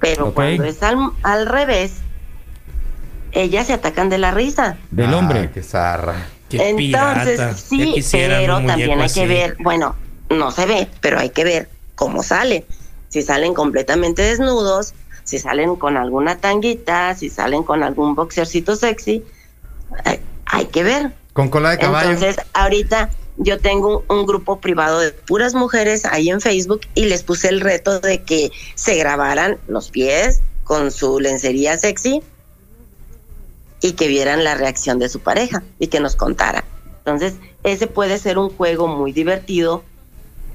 Speaker 13: Pero cuando es al, al revés, ellas se atacan de la risa.
Speaker 2: Del
Speaker 4: Ay,
Speaker 2: hombre.
Speaker 4: qué zarra.
Speaker 3: Qué
Speaker 13: Entonces,
Speaker 3: pirata.
Speaker 13: Sí, pero también hay que ver, bueno, no se ve, pero hay que ver cómo sale. Si salen completamente desnudos, si salen con alguna tanguita, si salen con algún boxercito sexy, hay, hay que ver.
Speaker 4: Con cola de caballo.
Speaker 13: Entonces, ahorita yo tengo un, un grupo privado de puras mujeres ahí en Facebook y les puse el reto de que se grabaran los pies con su lencería sexy y que vieran la reacción de su pareja y que nos contara. Entonces, ese puede ser un juego muy divertido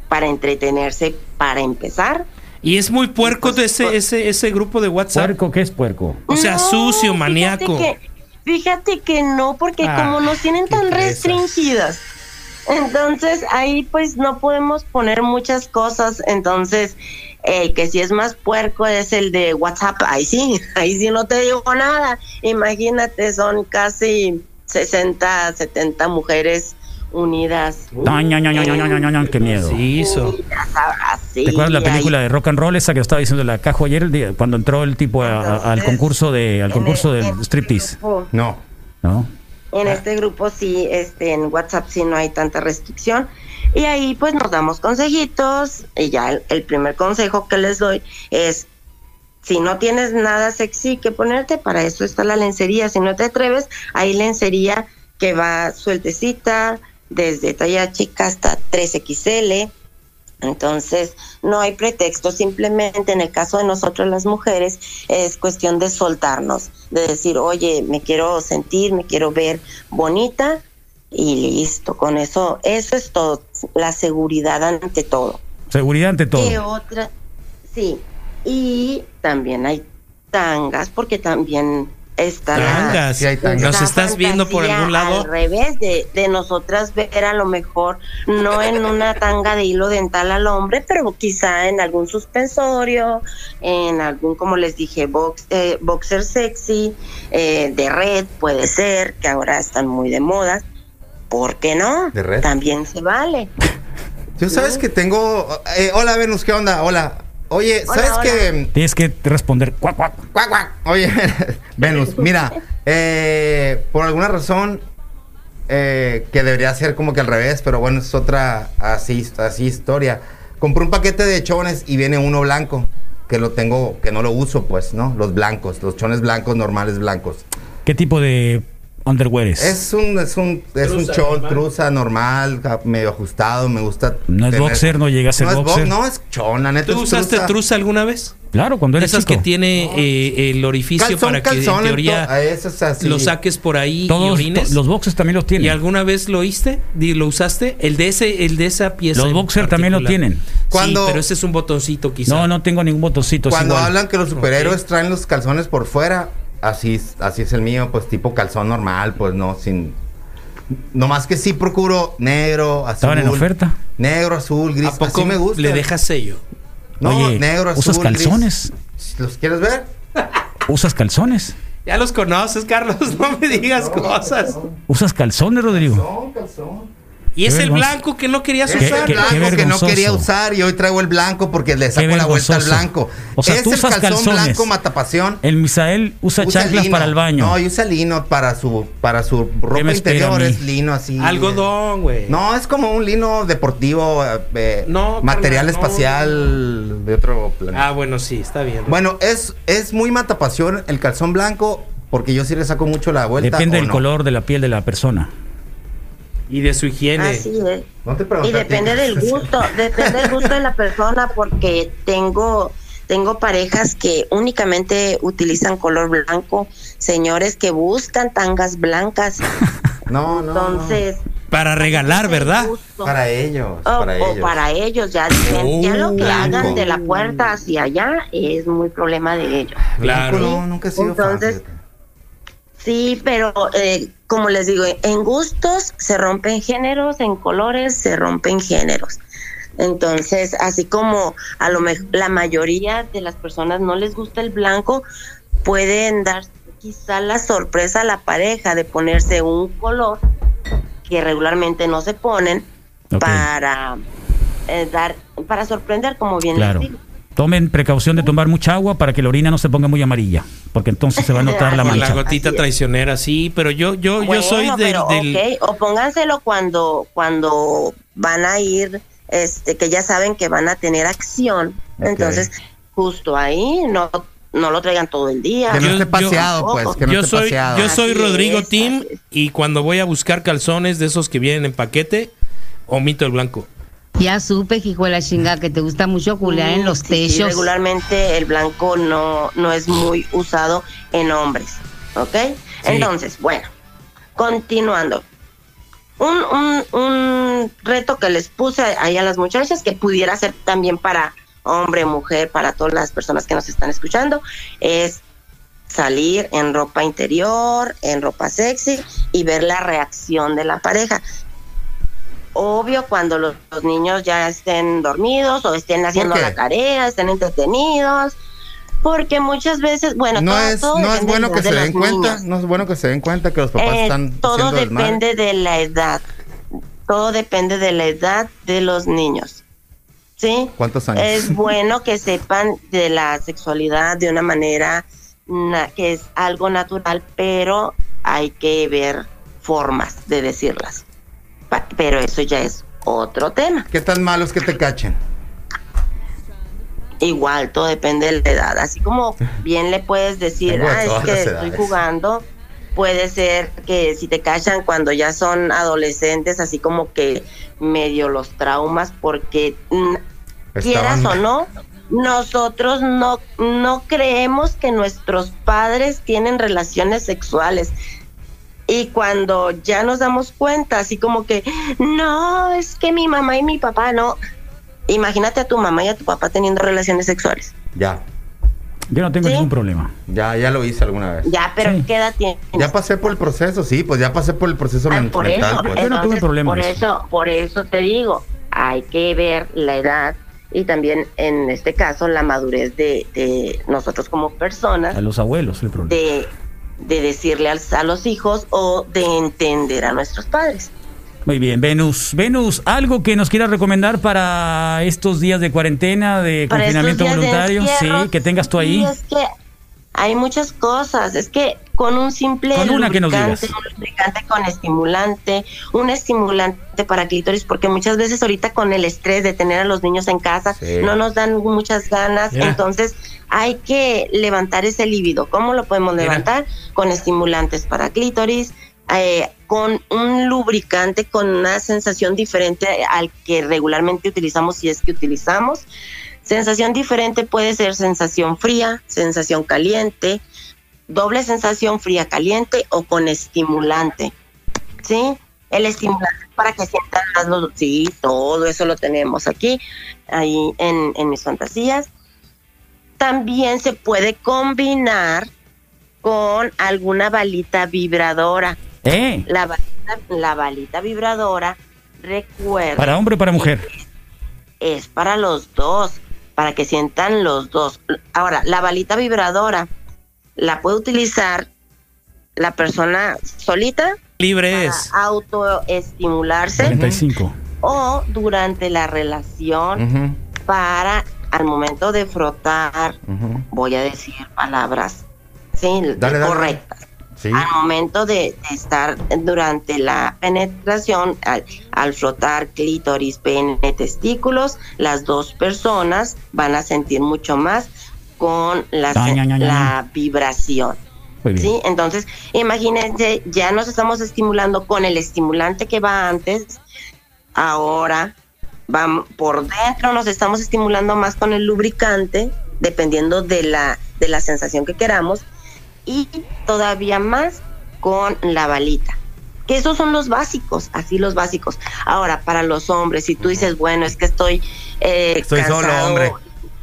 Speaker 13: para entretenerse para empezar.
Speaker 3: Y es muy puerco de ese, ese, ese grupo de WhatsApp.
Speaker 2: ¿Puerco qué es puerco?
Speaker 3: O sea,
Speaker 13: No,
Speaker 3: sucio,
Speaker 13: fíjate
Speaker 3: maníaco.
Speaker 13: que- Fíjate que no, porque
Speaker 3: Ah,
Speaker 13: como nos tienen tan restringidas Entonces ahí pues no podemos poner muchas cosas, entonces el que sí es más puerco es el de WhatsApp, ahí sí, [laughs] ahí sí no te digo nada, imagínate, son casi 60, 70 mujeres unidas.
Speaker 2: Ña, ña, ña, ña, qué miedo.
Speaker 3: Sí, hizo.
Speaker 2: ¿Te acuerdas la
Speaker 13: ahí-
Speaker 2: película de rock and roll esa que estaba diciendo la cajo ayer el día- cuando entró el tipo a- a- al concurso de al concurso del striptease?
Speaker 4: No.
Speaker 2: ¿No?
Speaker 13: En este grupo sí, este, en WhatsApp sí no hay tanta restricción. Y ahí pues nos damos consejitos. Y ya el, el primer consejo que les doy es, si no tienes nada sexy que ponerte, para eso está la lencería. Si no te atreves, hay lencería que va sueltecita, desde talla chica hasta 3XL. Entonces, no hay pretexto, simplemente en el caso de nosotros las mujeres es cuestión de soltarnos, de decir, oye, me quiero sentir, me quiero ver bonita y listo, con eso, eso es todo, la seguridad ante todo.
Speaker 2: Seguridad ante todo.
Speaker 13: ¿Qué otra? Sí, y también hay tangas, porque también
Speaker 3: Tangas.
Speaker 4: Sí.
Speaker 3: ¿Nos estás viendo por algún lado?
Speaker 13: Al revés de, de nosotras ver a lo mejor, no en una tanga de hilo dental al hombre, pero quizá en algún suspensorio, en algún, como les dije, box, eh, boxer sexy, eh, de red, puede ser, que ahora están muy de moda. ¿Por qué no?
Speaker 4: ¿De red?
Speaker 13: También se vale.
Speaker 4: Yo sabes que tengo... eh, hola, Venus, ¿qué onda? Hola. Oye,
Speaker 13: Hola,
Speaker 4: ¿sabes que...
Speaker 2: Tienes que responder cuac, cuac.
Speaker 4: Cuac, cuac. Oye, [laughs] Venus, mira, eh, por alguna razón eh, que debería ser como que al revés, pero bueno, es otra así, así historia. Compré un paquete de chones y viene uno blanco, que lo tengo, que no lo uso, pues, ¿no? Los blancos, los chones blancos, normales blancos.
Speaker 2: ¿Qué tipo de underwear es?
Speaker 4: Un, es un, es un chon,
Speaker 3: normal.
Speaker 4: truza normal, medio ajustado, me gusta.
Speaker 2: No es
Speaker 4: tener-
Speaker 2: boxer, no llega a ser
Speaker 4: no es bo-
Speaker 2: boxer.
Speaker 4: no, es chon, la neta
Speaker 3: ¿Tú
Speaker 4: es
Speaker 3: usaste
Speaker 4: truza.
Speaker 3: truza alguna vez?
Speaker 2: Claro, cuando eres
Speaker 3: Esas
Speaker 2: chico.
Speaker 3: que tiene eh, el orificio
Speaker 4: Calzón,
Speaker 3: para que
Speaker 4: calzón,
Speaker 3: en teoría lo saques por ahí y
Speaker 2: Todos,
Speaker 3: orines.
Speaker 2: to- los boxers también los
Speaker 3: ¿Y
Speaker 2: tienen.
Speaker 3: alguna vez lo oíste? Di- ¿Lo usaste? El de ese, el de esa pieza.
Speaker 2: Los
Speaker 3: en
Speaker 2: boxer también lo tienen.
Speaker 4: Cuando-
Speaker 3: Sí, pero ese es un botoncito quizá.
Speaker 2: No, no tengo ningún botoncito.
Speaker 4: Cuando hablan que los superhéroes traen los calzones por fuera, así, es- así es el mío, pues tipo calzón normal, pues no, sin... No más que sí procuro negro, azul.
Speaker 2: Estaban en oferta.
Speaker 4: Negro, azul, gris.
Speaker 3: ¿A poco
Speaker 4: así me gusta.
Speaker 3: le dejas sello?
Speaker 4: No,
Speaker 2: Oye,
Speaker 4: negro, azul,
Speaker 2: ¿usas
Speaker 4: gris.
Speaker 2: calzones?
Speaker 4: ¿Los quieres ver?
Speaker 2: ¿Usas calzones?
Speaker 3: Ya los conoces, Carlos. [laughs] No me digas cosas.
Speaker 2: ¿Usas calzones, Rodrigo?
Speaker 4: Calzón, calzón.
Speaker 3: Y es el blanco que no querías
Speaker 2: ¿Qué-
Speaker 3: usar.
Speaker 2: qué-
Speaker 4: blanco que no quería usar y hoy traigo el blanco porque le saco la vuelta al blanco.
Speaker 2: O sea,
Speaker 4: es
Speaker 2: tú
Speaker 4: el
Speaker 2: usas
Speaker 4: calzón
Speaker 2: calzones.
Speaker 4: blanco matapasión.
Speaker 2: El Misael usa,
Speaker 4: Usa
Speaker 2: chanclas
Speaker 4: lino.
Speaker 2: para el baño.
Speaker 4: No, y usa lino para su para su ropa interior es lino así.
Speaker 3: Algodón, güey.
Speaker 4: No, es como un lino deportivo, eh,
Speaker 3: No,
Speaker 4: material
Speaker 3: carnal, no.
Speaker 4: espacial de otro planeta.
Speaker 3: Ah, bueno, sí, está bien.
Speaker 4: Bueno, es, es muy matapasión el calzón blanco porque yo sí le saco mucho la vuelta.
Speaker 2: Depende
Speaker 4: ¿o
Speaker 2: del
Speaker 4: no?
Speaker 2: color de la piel de la persona.
Speaker 3: Y de su higiene.
Speaker 13: Así es.
Speaker 4: No te
Speaker 13: Y depende del gusto, depende del gusto de la persona, porque tengo tengo parejas que únicamente utilizan color blanco, señores que buscan tangas blancas. [laughs]
Speaker 4: No, no, no.
Speaker 13: Entonces,
Speaker 3: Para regalar, ¿verdad?
Speaker 4: Para ellos,
Speaker 13: o,
Speaker 4: para
Speaker 13: o
Speaker 4: ellos.
Speaker 13: para ellos ya, dicen, ya lo que
Speaker 4: Oh,
Speaker 13: hagan de la puerta hacia allá es muy problema de ellos.
Speaker 3: Claro.
Speaker 4: No, nunca he sido
Speaker 13: Entonces,
Speaker 4: fíjate.
Speaker 13: Sí, pero eh, como les digo, en gustos se rompen géneros, en colores se rompen géneros. Entonces, así como a lo mejor la mayoría de las personas no les gusta el blanco, pueden dar quizá la sorpresa a la pareja de ponerse un color que regularmente no se ponen para eh, dar para sorprender como bien les digo.
Speaker 2: Tomen precaución de tomar mucha agua para que la orina no se ponga muy amarilla, porque entonces se va a notar la [laughs]
Speaker 3: Por la
Speaker 2: mancha.
Speaker 3: gotita traicionera, sí, pero yo, yo, yo soy del,
Speaker 13: pero,
Speaker 3: del-
Speaker 13: ok, o pónganselo cuando cuando van a ir este que ya saben que van a tener acción entonces justo ahí no no lo traigan todo el día
Speaker 4: Que no
Speaker 3: Yo-
Speaker 4: esté
Speaker 3: yo-
Speaker 4: paseado, pues, que no
Speaker 3: yo
Speaker 4: esté
Speaker 3: soy,
Speaker 4: paseado.
Speaker 3: yo soy
Speaker 13: Así
Speaker 3: Rodrigo
Speaker 13: es, es.
Speaker 3: y cuando voy a buscar calzones de esos que vienen en paquete, omito el blanco.
Speaker 15: Ya supe, hijo de la chinga, que te gusta mucho culear en los
Speaker 13: Sí, regularmente el blanco no no es muy usado en hombres ¿ok? entonces bueno continuando un, un, un reto que les puse ahí a las muchachas que pudiera ser también para hombre, mujer, para todas las personas que nos están escuchando, es salir en ropa interior, en ropa sexy y ver la reacción de la pareja. Obvio cuando los, los niños ya estén dormidos o estén haciendo la tarea, estén entretenidos. Porque muchas veces, bueno,
Speaker 4: no
Speaker 13: todo-
Speaker 4: es,
Speaker 13: todo
Speaker 4: no es bueno que se den cuenta,
Speaker 13: niños.
Speaker 4: no es bueno que se den cuenta que los papás
Speaker 13: Eh,
Speaker 4: están
Speaker 13: todo depende de la edad. Todo depende de la edad de los niños. ¿Sí?
Speaker 4: ¿Cuántos años?
Speaker 13: Es [laughs] bueno que sepan de la sexualidad de una manera que es algo natural, pero hay que ver formas de decirlas. Pero eso ya es otro tema.
Speaker 4: ¿Qué tan malo es que te cachen?
Speaker 13: Igual, todo depende de la edad. Así como [laughs] bien le puedes decir, ah, es que estoy
Speaker 4: edades".
Speaker 13: jugando. Puede ser que si te cachan cuando ya son adolescentes, así como que medio los traumas, porque mm, quieras o no, nosotros no, no creemos que nuestros padres tienen relaciones sexuales. Y cuando ya nos damos cuenta, así como que, no, es que mi mamá y mi papá no. Imagínate a tu mamá y a tu papá teniendo relaciones sexuales.
Speaker 4: Ya,
Speaker 2: Yo no tengo ningún problema.
Speaker 4: ya, ya lo hice alguna vez.
Speaker 13: Ya, pero ¿qué edad tienes?
Speaker 4: Ya pasé por el proceso, sí, pues ya pasé por el proceso men-
Speaker 13: Por
Speaker 4: mental.
Speaker 13: eso,
Speaker 4: pues.
Speaker 13: entonces, por eso, por eso te digo, hay que ver la edad y también en este caso la madurez de, de nosotros como personas
Speaker 2: A los abuelos el problema.
Speaker 13: de, de decirle al- a los hijos o de entender a nuestros padres.
Speaker 2: Muy bien, Venus. Venus, algo que nos quieras recomendar para estos días de cuarentena, de
Speaker 13: Para
Speaker 2: confinamiento
Speaker 13: de
Speaker 2: voluntario, sí, que tengas tú ahí.
Speaker 13: Sí, es que hay muchas cosas. Es que con un simple
Speaker 2: Con una que nos
Speaker 13: lubricante,
Speaker 2: digas.
Speaker 13: un lubricante con estimulante, un estimulante para clítoris, porque muchas veces ahorita con el estrés de tener a los niños en casa
Speaker 16: Sí.
Speaker 13: no nos dan muchas ganas. Entonces hay que levantar ese líbido. ¿Cómo lo podemos levantar? Con estimulantes para clítoris. eh, con un lubricante con una sensación diferente al que regularmente utilizamos si es que utilizamos. Sensación diferente puede ser sensación fría, sensación caliente, doble sensación fría caliente o con estimulante. ¿Sí? El estimulante para que sientan más los... Sí, todo eso lo tenemos aquí, ahí en, en mis fantasías. También se puede combinar con alguna balita vibradora.
Speaker 2: ¿Eh?
Speaker 13: La balita, la balita vibradora, recuerda,
Speaker 2: ¿Para hombre o para mujer?
Speaker 13: es para los dos, para que sientan los dos. Ahora, la balita vibradora la puede utilizar la persona solita
Speaker 3: Libre es.
Speaker 13: autoestimularse
Speaker 2: 45.
Speaker 13: o durante la relación para al momento de frotar, voy a decir palabras sí,
Speaker 4: Dale, dale. Sí.
Speaker 13: Al momento de, de estar durante la penetración, al, al frotar clítoris, pene, testículos, las dos personas van a sentir mucho más con la,
Speaker 2: Ay, ay, ay,
Speaker 13: la vibración. ¿sí? Entonces, imagínense, ya nos estamos estimulando con el estimulante que va antes, ahora vamos por dentro nos estamos estimulando más con el lubricante, dependiendo de la, de la sensación que queramos, y todavía más con la balita. Que esos son los básicos, así los básicos. Ahora, para los hombres, si tú dices, bueno, es que estoy, eh,
Speaker 4: Estoy solo,
Speaker 13: cansado,
Speaker 4: hombre.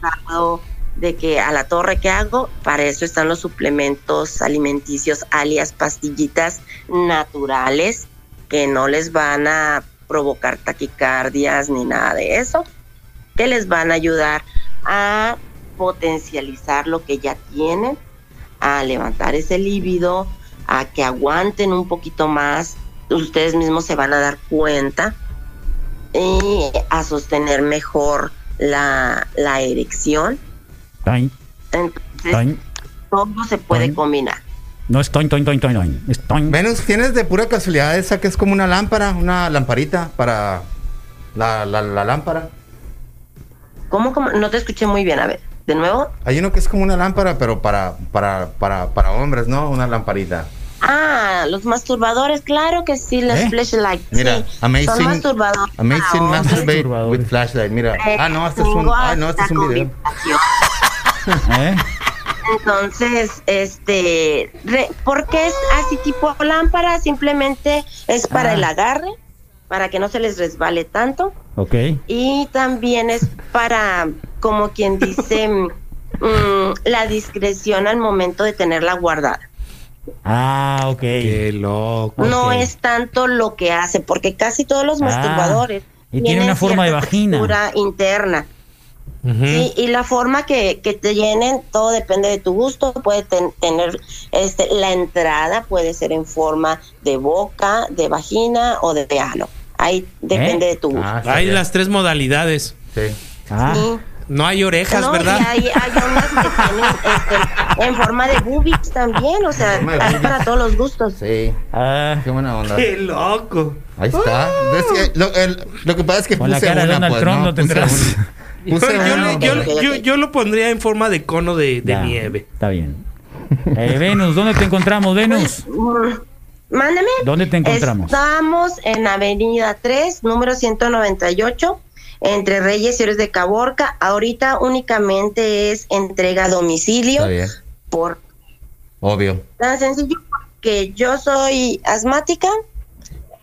Speaker 13: cansado de que a la torre que hago, para eso están los suplementos alimenticios, alias pastillitas naturales, que no les van a provocar taquicardias ni nada de eso, que les van a ayudar a potencializar lo que ya tienen, a levantar ese líbido, a que aguanten un poquito más, ustedes mismos se van a dar cuenta y a sostener mejor la, la erección.
Speaker 2: Toin,
Speaker 13: Entonces,
Speaker 2: toin.
Speaker 13: todo se puede
Speaker 2: Toin.
Speaker 13: combinar.
Speaker 2: No es toin, toin, toin, toin, toin. Es toin.
Speaker 4: Venus, ¿tienes de pura casualidad esa que es como una lámpara, una lamparita para la, la, la lámpara?
Speaker 13: ¿Cómo, cómo? No te escuché muy bien, a ver, de nuevo.
Speaker 4: Hay uno que es como una lámpara, pero para, para, para, para hombres, ¿no? Una lamparita.
Speaker 13: Ah, los masturbadores, claro que sí, los
Speaker 4: ¿Eh?
Speaker 13: flashlights.
Speaker 4: Mira,
Speaker 13: sí, Son
Speaker 4: amazing,
Speaker 13: masturbadores.
Speaker 4: amazing masturbate with flashlight. Mira, ah no, este es un,
Speaker 13: Tengo
Speaker 4: ah no, este es un
Speaker 13: hasta
Speaker 4: video. [laughs]
Speaker 2: ¿Eh?
Speaker 13: Entonces, este, re- ¿por qué es así tipo lámpara? Simplemente es para
Speaker 2: Ah.
Speaker 13: el agarre, para que no se les resbale tanto.
Speaker 2: Ok.
Speaker 13: Y también es para, como quien dice, [laughs] mm, la discreción al momento de tenerla guardada.
Speaker 2: Ah, ok.
Speaker 3: Qué loco.
Speaker 13: No es tanto lo que hace, porque casi todos los
Speaker 2: Ah,
Speaker 13: masturbadores
Speaker 2: y tiene
Speaker 13: tienen
Speaker 2: una forma de vagina.
Speaker 13: interna. Sí, y la forma que, que te llenen, todo depende de tu gusto. Puede ten- tener, este, la entrada puede ser en forma de boca, de vagina o de ano. Ahí depende
Speaker 3: ¿Eh?
Speaker 13: de tu gusto.
Speaker 4: Ah,
Speaker 3: Hay
Speaker 4: bien.
Speaker 3: las tres modalidades.
Speaker 4: Sí.
Speaker 2: Ah,
Speaker 13: Sí.
Speaker 3: No hay orejas,
Speaker 13: No,
Speaker 3: ¿verdad?
Speaker 13: Y hay, hay unas que [laughs] tienen este, en forma de boobies también, o sea, hay para todos los gustos.
Speaker 4: Sí.
Speaker 2: ah.
Speaker 4: Qué buena onda.
Speaker 3: Qué loco.
Speaker 4: Ahí está. Es que lo, el- lo que pasa es que
Speaker 2: Con la
Speaker 4: puse
Speaker 2: cara de
Speaker 4: una, pues,
Speaker 2: Trump
Speaker 4: ¿no?
Speaker 2: lo tendrás.
Speaker 4: Puse una.
Speaker 3: Yo, [laughs]
Speaker 4: Puse
Speaker 3: yo
Speaker 4: una,
Speaker 3: yo- yo- yo lo pondría en forma de cono de, de
Speaker 2: Ya,
Speaker 3: nieve.
Speaker 2: Está bien. Eh, Venus, ¿dónde te encontramos, Venus?
Speaker 13: Mándame.
Speaker 2: ¿Dónde te encontramos?
Speaker 13: Estamos en Avenida 3, número 198, entre Reyes y Héroes de Caborca. Ahorita únicamente es entrega a domicilio.
Speaker 4: Está bien.
Speaker 13: Por
Speaker 4: Obvio.
Speaker 13: tan sencillo que yo soy asmática.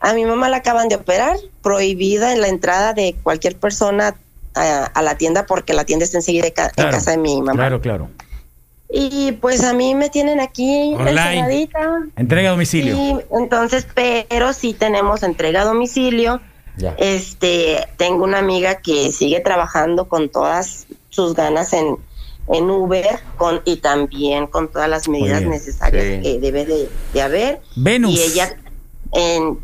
Speaker 13: A mi mamá la acaban de operar, prohibida la entrada de cualquier persona a, a la tienda porque la tienda está enseguida en
Speaker 2: Claro,
Speaker 13: casa de mi mamá.
Speaker 2: Claro, claro.
Speaker 13: Y pues a mí me tienen aquí
Speaker 2: Online.
Speaker 13: encerradita.
Speaker 2: Entrega a domicilio.
Speaker 13: Sí, entonces, pero sí tenemos entrega a domicilio.
Speaker 2: Ya.
Speaker 13: Este, tengo una amiga que sigue trabajando con todas sus ganas en, en Uber con, y también con todas las medidas
Speaker 2: bien,
Speaker 13: necesarias
Speaker 2: sí.
Speaker 13: que debe de, de haber.
Speaker 2: Venus.
Speaker 13: Y ella en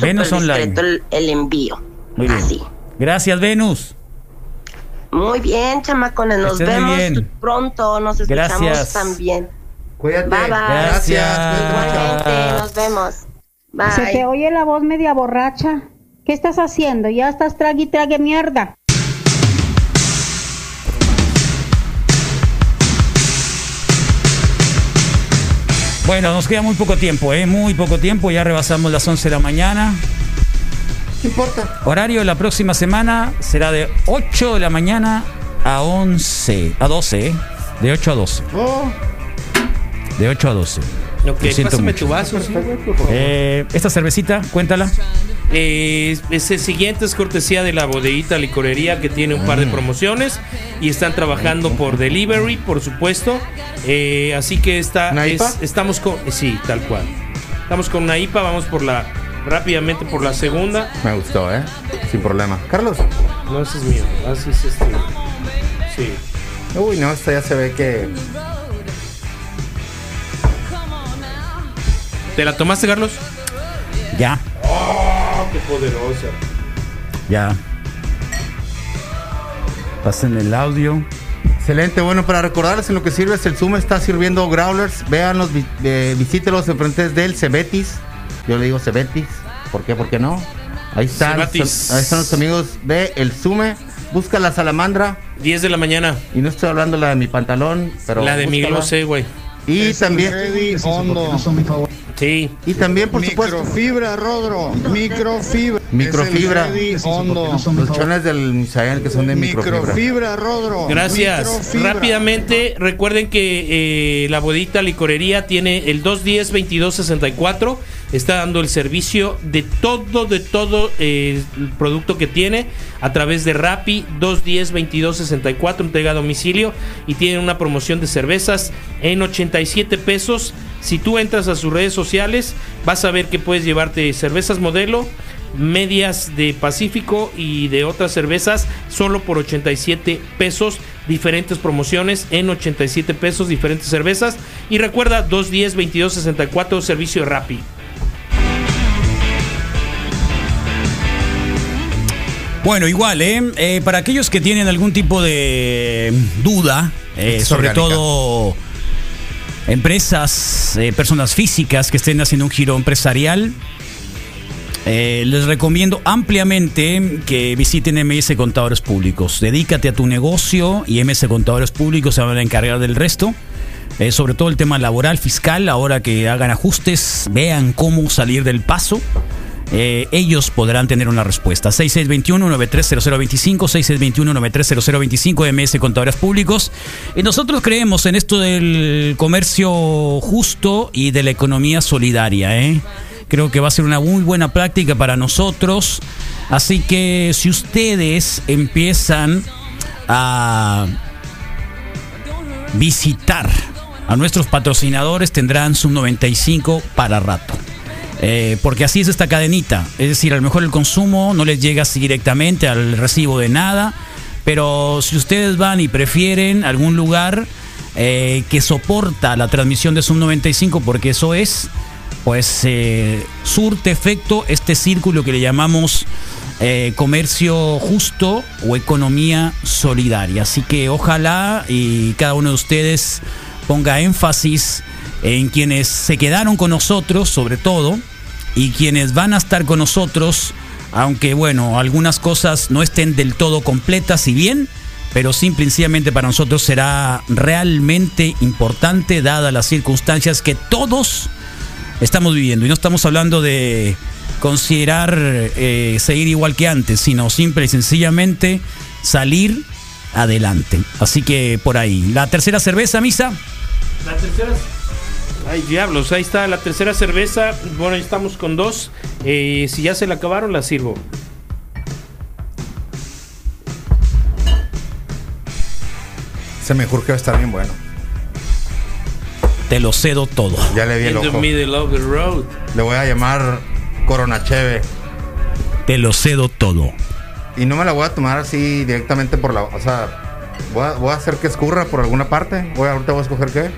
Speaker 2: Venus Online.
Speaker 13: el, el envío.
Speaker 2: Muy bien.
Speaker 13: Así.
Speaker 2: Gracias, Venus.
Speaker 13: Muy bien, chamacones, nos vemos
Speaker 2: bien.
Speaker 13: pronto, nos escuchamos
Speaker 2: Gracias.
Speaker 13: también.
Speaker 4: Cuídate.
Speaker 13: Bye bye.
Speaker 2: Gracias.
Speaker 13: Nos vemos. Bye.
Speaker 11: Se te oye la voz media borracha. ¿Qué estás haciendo? Ya estás trague y trague mierda.
Speaker 2: Bueno, nos queda muy poco tiempo, ¿eh? Muy poco tiempo. Ya rebasamos las 11 de la mañana.
Speaker 4: ¿Qué importa?
Speaker 2: Horario de la próxima semana será de 8 de la mañana a 11, a 12, ¿eh? De 8 a 12.
Speaker 4: Oh,
Speaker 2: De 8 a 12.
Speaker 3: Ok,
Speaker 2: Lo siento
Speaker 3: pásame
Speaker 2: mucho.
Speaker 3: tu vaso. sí.
Speaker 2: Eh, esta cervecita, cuéntala.
Speaker 3: Eh, ese siguiente es cortesía de la bodeguita licorería que tiene un par de promociones y están trabajando por delivery, por supuesto. Eh, así que esta
Speaker 4: ¿Una
Speaker 3: es,
Speaker 4: IPA?
Speaker 3: estamos con sí, tal cual. Estamos con una IPA, vamos por la rápidamente por la segunda.
Speaker 4: me gustó, ¿eh? Sin problema. Carlos.
Speaker 3: No, ese es mío. Así es este. Sí.
Speaker 4: Uy, no, esta ya se ve que.
Speaker 3: ¿Te la tomaste, Carlos?
Speaker 2: Ya,
Speaker 3: ¡Oh, qué poderosa!
Speaker 2: ya. Pasen el audio.
Speaker 4: Excelente, bueno, para recordarles en lo que sirve es el Zoom está sirviendo growlers, véanlos, eh, visítelos enfrente del Cebetis, yo le digo Cebetis, ¿por qué? ¿Por qué no? Ahí están, son- ahí están los amigos de El Sume, busca la salamandra,
Speaker 3: 10 de la mañana.
Speaker 4: y no estoy hablando la de mi pantalón, pero
Speaker 3: la de mi glose, güey.
Speaker 4: Y también,
Speaker 3: Sí.
Speaker 4: y también, por supuesto,
Speaker 6: Microfibra, Rodro. Microfibra.
Speaker 4: microfibra,
Speaker 6: Es el Ready Hondo.
Speaker 4: los chones del Misael que son de microfibra.
Speaker 6: Microfibra, Rodro.
Speaker 3: Gracias.
Speaker 6: Microfibra.
Speaker 3: Rápidamente, recuerden que eh, la bodita licorería tiene el 210-2264. Está dando el servicio de todo, de todo eh, el producto que tiene a través de Rappi 210-2264, entrega a domicilio. Y tienen una promoción de cervezas en 87 pesos. Si tú entras a sus redes sociales, vas a ver que puedes llevarte cervezas modelo medias de Pacífico y de otras cervezas solo por 87 pesos. Diferentes promociones en 87 pesos, diferentes cervezas. Y recuerda 210 2264 servicio Rappi.
Speaker 2: Bueno, igual, ¿eh? Eh, para aquellos que tienen algún tipo de duda, eh,
Speaker 4: Es
Speaker 2: sobre
Speaker 4: orgánica.
Speaker 2: todo empresas, eh, personas físicas que estén haciendo un giro empresarial, les recomiendo ampliamente que visiten MS Contadores Públicos. Dedícate a tu negocio y MS Contadores Públicos se van a encargar del resto. Sobre todo el tema laboral, fiscal, ahora que hagan ajustes, vean cómo salir del paso. Eh, ellos podrán tener una respuesta. 6621-930025, 6621-930025 MS Contadores Públicos. Y nosotros creemos en esto del comercio justo y de la economía solidaria. ¿eh? Creo que va a ser una muy buena práctica para nosotros. Así que si ustedes empiezan a visitar a nuestros patrocinadores tendrán su 95 para rato. Eh, porque así es esta cadenita. Es decir, a lo mejor el consumo no les llega así directamente al recibo de nada. Pero si ustedes van y prefieren algún lugar eh, que soporta la transmisión de Sub 95, porque eso es, pues eh, surte efecto este círculo que le llamamos eh, comercio justo o economía solidaria. Así que ojalá y cada uno de ustedes ponga énfasis en quienes se quedaron con nosotros, sobre todo, y quienes van a estar con nosotros, aunque bueno, algunas cosas no estén del todo completas y bien, pero simple y sencillamente para nosotros será realmente importante, dadas las circunstancias que todos estamos viviendo. Y no estamos hablando de considerar eh, seguir igual que antes, sino simple y sencillamente salir adelante. Así que por ahí. La tercera cerveza, Misa.
Speaker 3: La tercera. Ay, diablos, ahí está la tercera cerveza. Bueno, ya estamos con dos. Eh, si ya se la acabaron, la sirvo.
Speaker 4: Se me juro que va a estar bien bueno.
Speaker 2: Te lo cedo todo.
Speaker 4: Ya le vi el
Speaker 3: In the
Speaker 4: ojo.
Speaker 3: middle of the road.
Speaker 4: Le voy a llamar Corona Cheve.
Speaker 2: Te lo cedo todo.
Speaker 4: Y no me la voy a tomar así directamente por la. O sea, voy a, voy a hacer que escurra por alguna parte. Voy ahorita voy a escoger qué.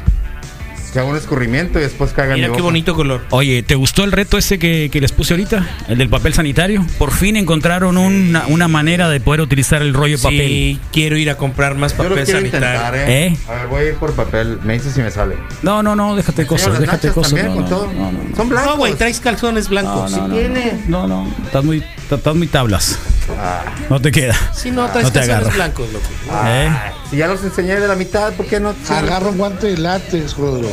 Speaker 4: Haga un escurrimiento y después caiga en
Speaker 3: Mira
Speaker 4: mi
Speaker 3: qué
Speaker 4: boca.
Speaker 3: bonito color.
Speaker 2: Oye, ¿te gustó el reto ese que, que les puse ahorita? El del papel sanitario. Por fin encontraron una, una manera de poder utilizar el rollo de papel.
Speaker 3: Sí, quiero ir a comprar más
Speaker 4: Yo lo
Speaker 3: papel
Speaker 4: quiero
Speaker 3: sanitario.
Speaker 4: intentar, ¿eh?
Speaker 2: ¿Eh?
Speaker 4: A ver, voy a ir por papel. Me dices si me sale.
Speaker 2: No, no, no, déjate cosas, déjate cosas.
Speaker 4: también,
Speaker 2: no,
Speaker 4: con
Speaker 2: no,
Speaker 4: todo.
Speaker 2: no, no, no.
Speaker 4: Son blancos.
Speaker 3: No, güey, traes calzones blancos.
Speaker 2: No, no,
Speaker 3: Sí
Speaker 2: no,
Speaker 3: tiene.
Speaker 2: No, no, estás muy, estás muy tablas. No te queda.
Speaker 3: Si no, traes
Speaker 2: No te agarra.
Speaker 3: blancos, loco.
Speaker 2: ¿Eh?
Speaker 4: Si ya los enseñé de la mitad, ¿por qué no?
Speaker 6: Agarra un guante de látex, Rodro.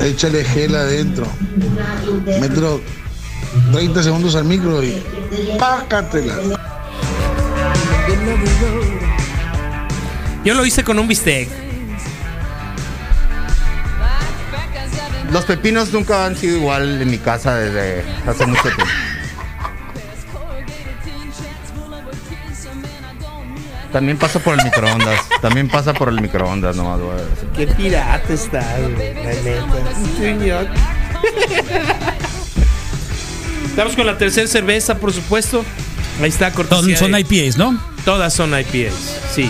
Speaker 6: Échale gel adentro. Mételo 30 segundos al micro y pácatela.
Speaker 3: Yo lo hice con un bistec.
Speaker 4: Los pepinos nunca han sido igual en mi casa desde hace mucho tiempo. También pasa por el microondas. También pasa por el microondas, nomás. voy a decir.
Speaker 3: Qué pirata está, güey. La neta. Señor. Estamos con la tercera cerveza, por supuesto. Ahí está,
Speaker 2: Son,
Speaker 3: cortesía.
Speaker 2: son
Speaker 3: de-
Speaker 2: IPAs, ¿no?
Speaker 3: Todas son IPAs, sí.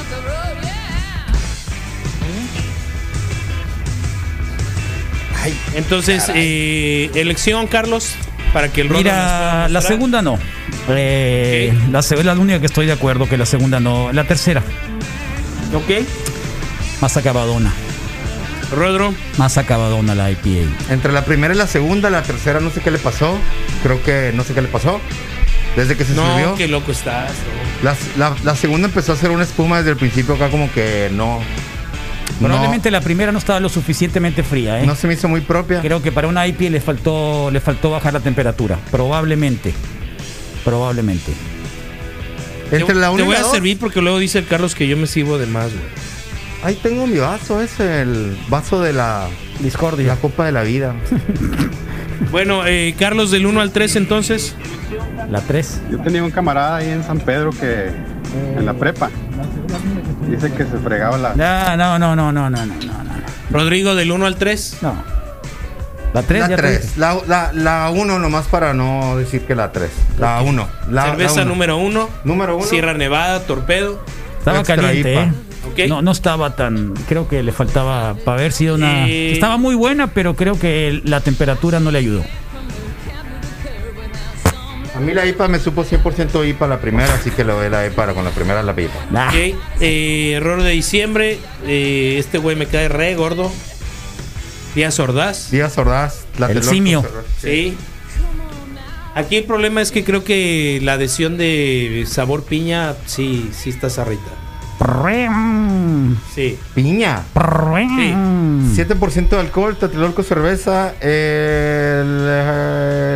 Speaker 3: Entonces, eh, elección, Carlos, para que el
Speaker 2: Mira, la segunda no. Eh, La segunda es la única que estoy de acuerdo que la segunda no. La tercera,
Speaker 3: Ok.
Speaker 2: más acabadona.
Speaker 3: Rodro.
Speaker 2: Más acabadona la IPA.
Speaker 4: Entre la primera y la segunda, la tercera no sé qué le pasó. Creo que no sé qué le pasó. Desde que se
Speaker 3: No,
Speaker 4: subió.
Speaker 3: qué loco estás. no.
Speaker 4: La, la- la segunda empezó a hacer una espuma desde el principio acá como que no.
Speaker 2: Probablemente la primera no estaba lo suficientemente fría, ¿eh?
Speaker 4: No se me hizo muy propia.
Speaker 2: Creo que para una IPA le faltó, le faltó bajar la temperatura. Probablemente. Probablemente.
Speaker 4: Entre la
Speaker 3: Te
Speaker 4: una y
Speaker 3: voy
Speaker 4: la
Speaker 3: a
Speaker 4: dos.
Speaker 3: servir porque luego dice el Carlos que yo me sirvo de más, güey.
Speaker 4: Ahí tengo mi vaso, es el vaso de la
Speaker 2: Discordia.
Speaker 4: La copa de la vida. [laughs]
Speaker 3: Bueno, eh, Carlos, del 1 al 3 entonces.
Speaker 2: La 3.
Speaker 16: Yo tenía un camarada ahí en San Pedro que en la prepa dice que se fregaba la.
Speaker 2: No, no, no, no, no, no, no, no.
Speaker 3: Rodrigo, del 1 al 3.
Speaker 2: No. La 3
Speaker 4: La
Speaker 2: ya te
Speaker 4: 3.
Speaker 2: dije.
Speaker 4: La, la, la 1 nomás para no decir que la 3. La 1. La,
Speaker 3: Cerveza
Speaker 4: la uno.
Speaker 3: número 1.
Speaker 4: Número uno.
Speaker 3: Sierra Nevada, Torpedo.
Speaker 2: Estaba
Speaker 4: Extra
Speaker 2: caliente,
Speaker 4: IPA.
Speaker 2: ¿eh?
Speaker 3: Ok.
Speaker 2: No, no estaba tan. Creo que le faltaba para haber sido una.
Speaker 3: Eh.
Speaker 2: Estaba muy buena, pero creo que la temperatura no le ayudó.
Speaker 4: A mí la IPA me supo 100% IPA la primera, así que le doy la IPA con la primera la IPA.
Speaker 2: Ah,
Speaker 3: Ok. Eh, error de diciembre. Eh, este güey me cae re gordo. Díaz Ordaz.
Speaker 4: Díaz Ordaz.
Speaker 2: El
Speaker 4: Tlatelolco,
Speaker 2: simio.
Speaker 4: Cerro-
Speaker 3: Sí. Aquí el problema es que creo que la adhesión de sabor piña, sí, sí está zarrita. Sí.
Speaker 4: Piña.
Speaker 3: Sí.
Speaker 4: 7% de alcohol, Tlatelolco cerveza, el,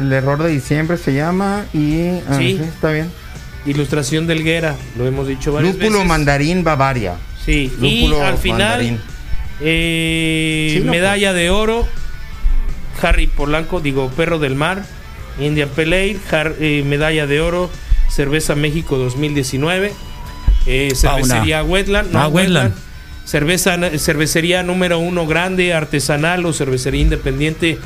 Speaker 4: el error de diciembre se llama y ah,
Speaker 3: Sí.
Speaker 4: está bien.
Speaker 3: Ilustración del Guera, lo hemos dicho varias
Speaker 4: Lúpulo
Speaker 3: veces.
Speaker 4: mandarín Bavaria.
Speaker 3: Sí,
Speaker 4: Lúpulo
Speaker 3: y al final, eh,
Speaker 4: Sí, no,
Speaker 3: medalla de oro, Harry Polanco, digo, Perro del Mar, Indian Pale Ale, eh, medalla de oro, Cerveza México 2019, eh, cervecería Wetland, no,
Speaker 2: Ah, Wetland.
Speaker 3: cerveza, cervecería número uno grande, artesanal o cervecería independiente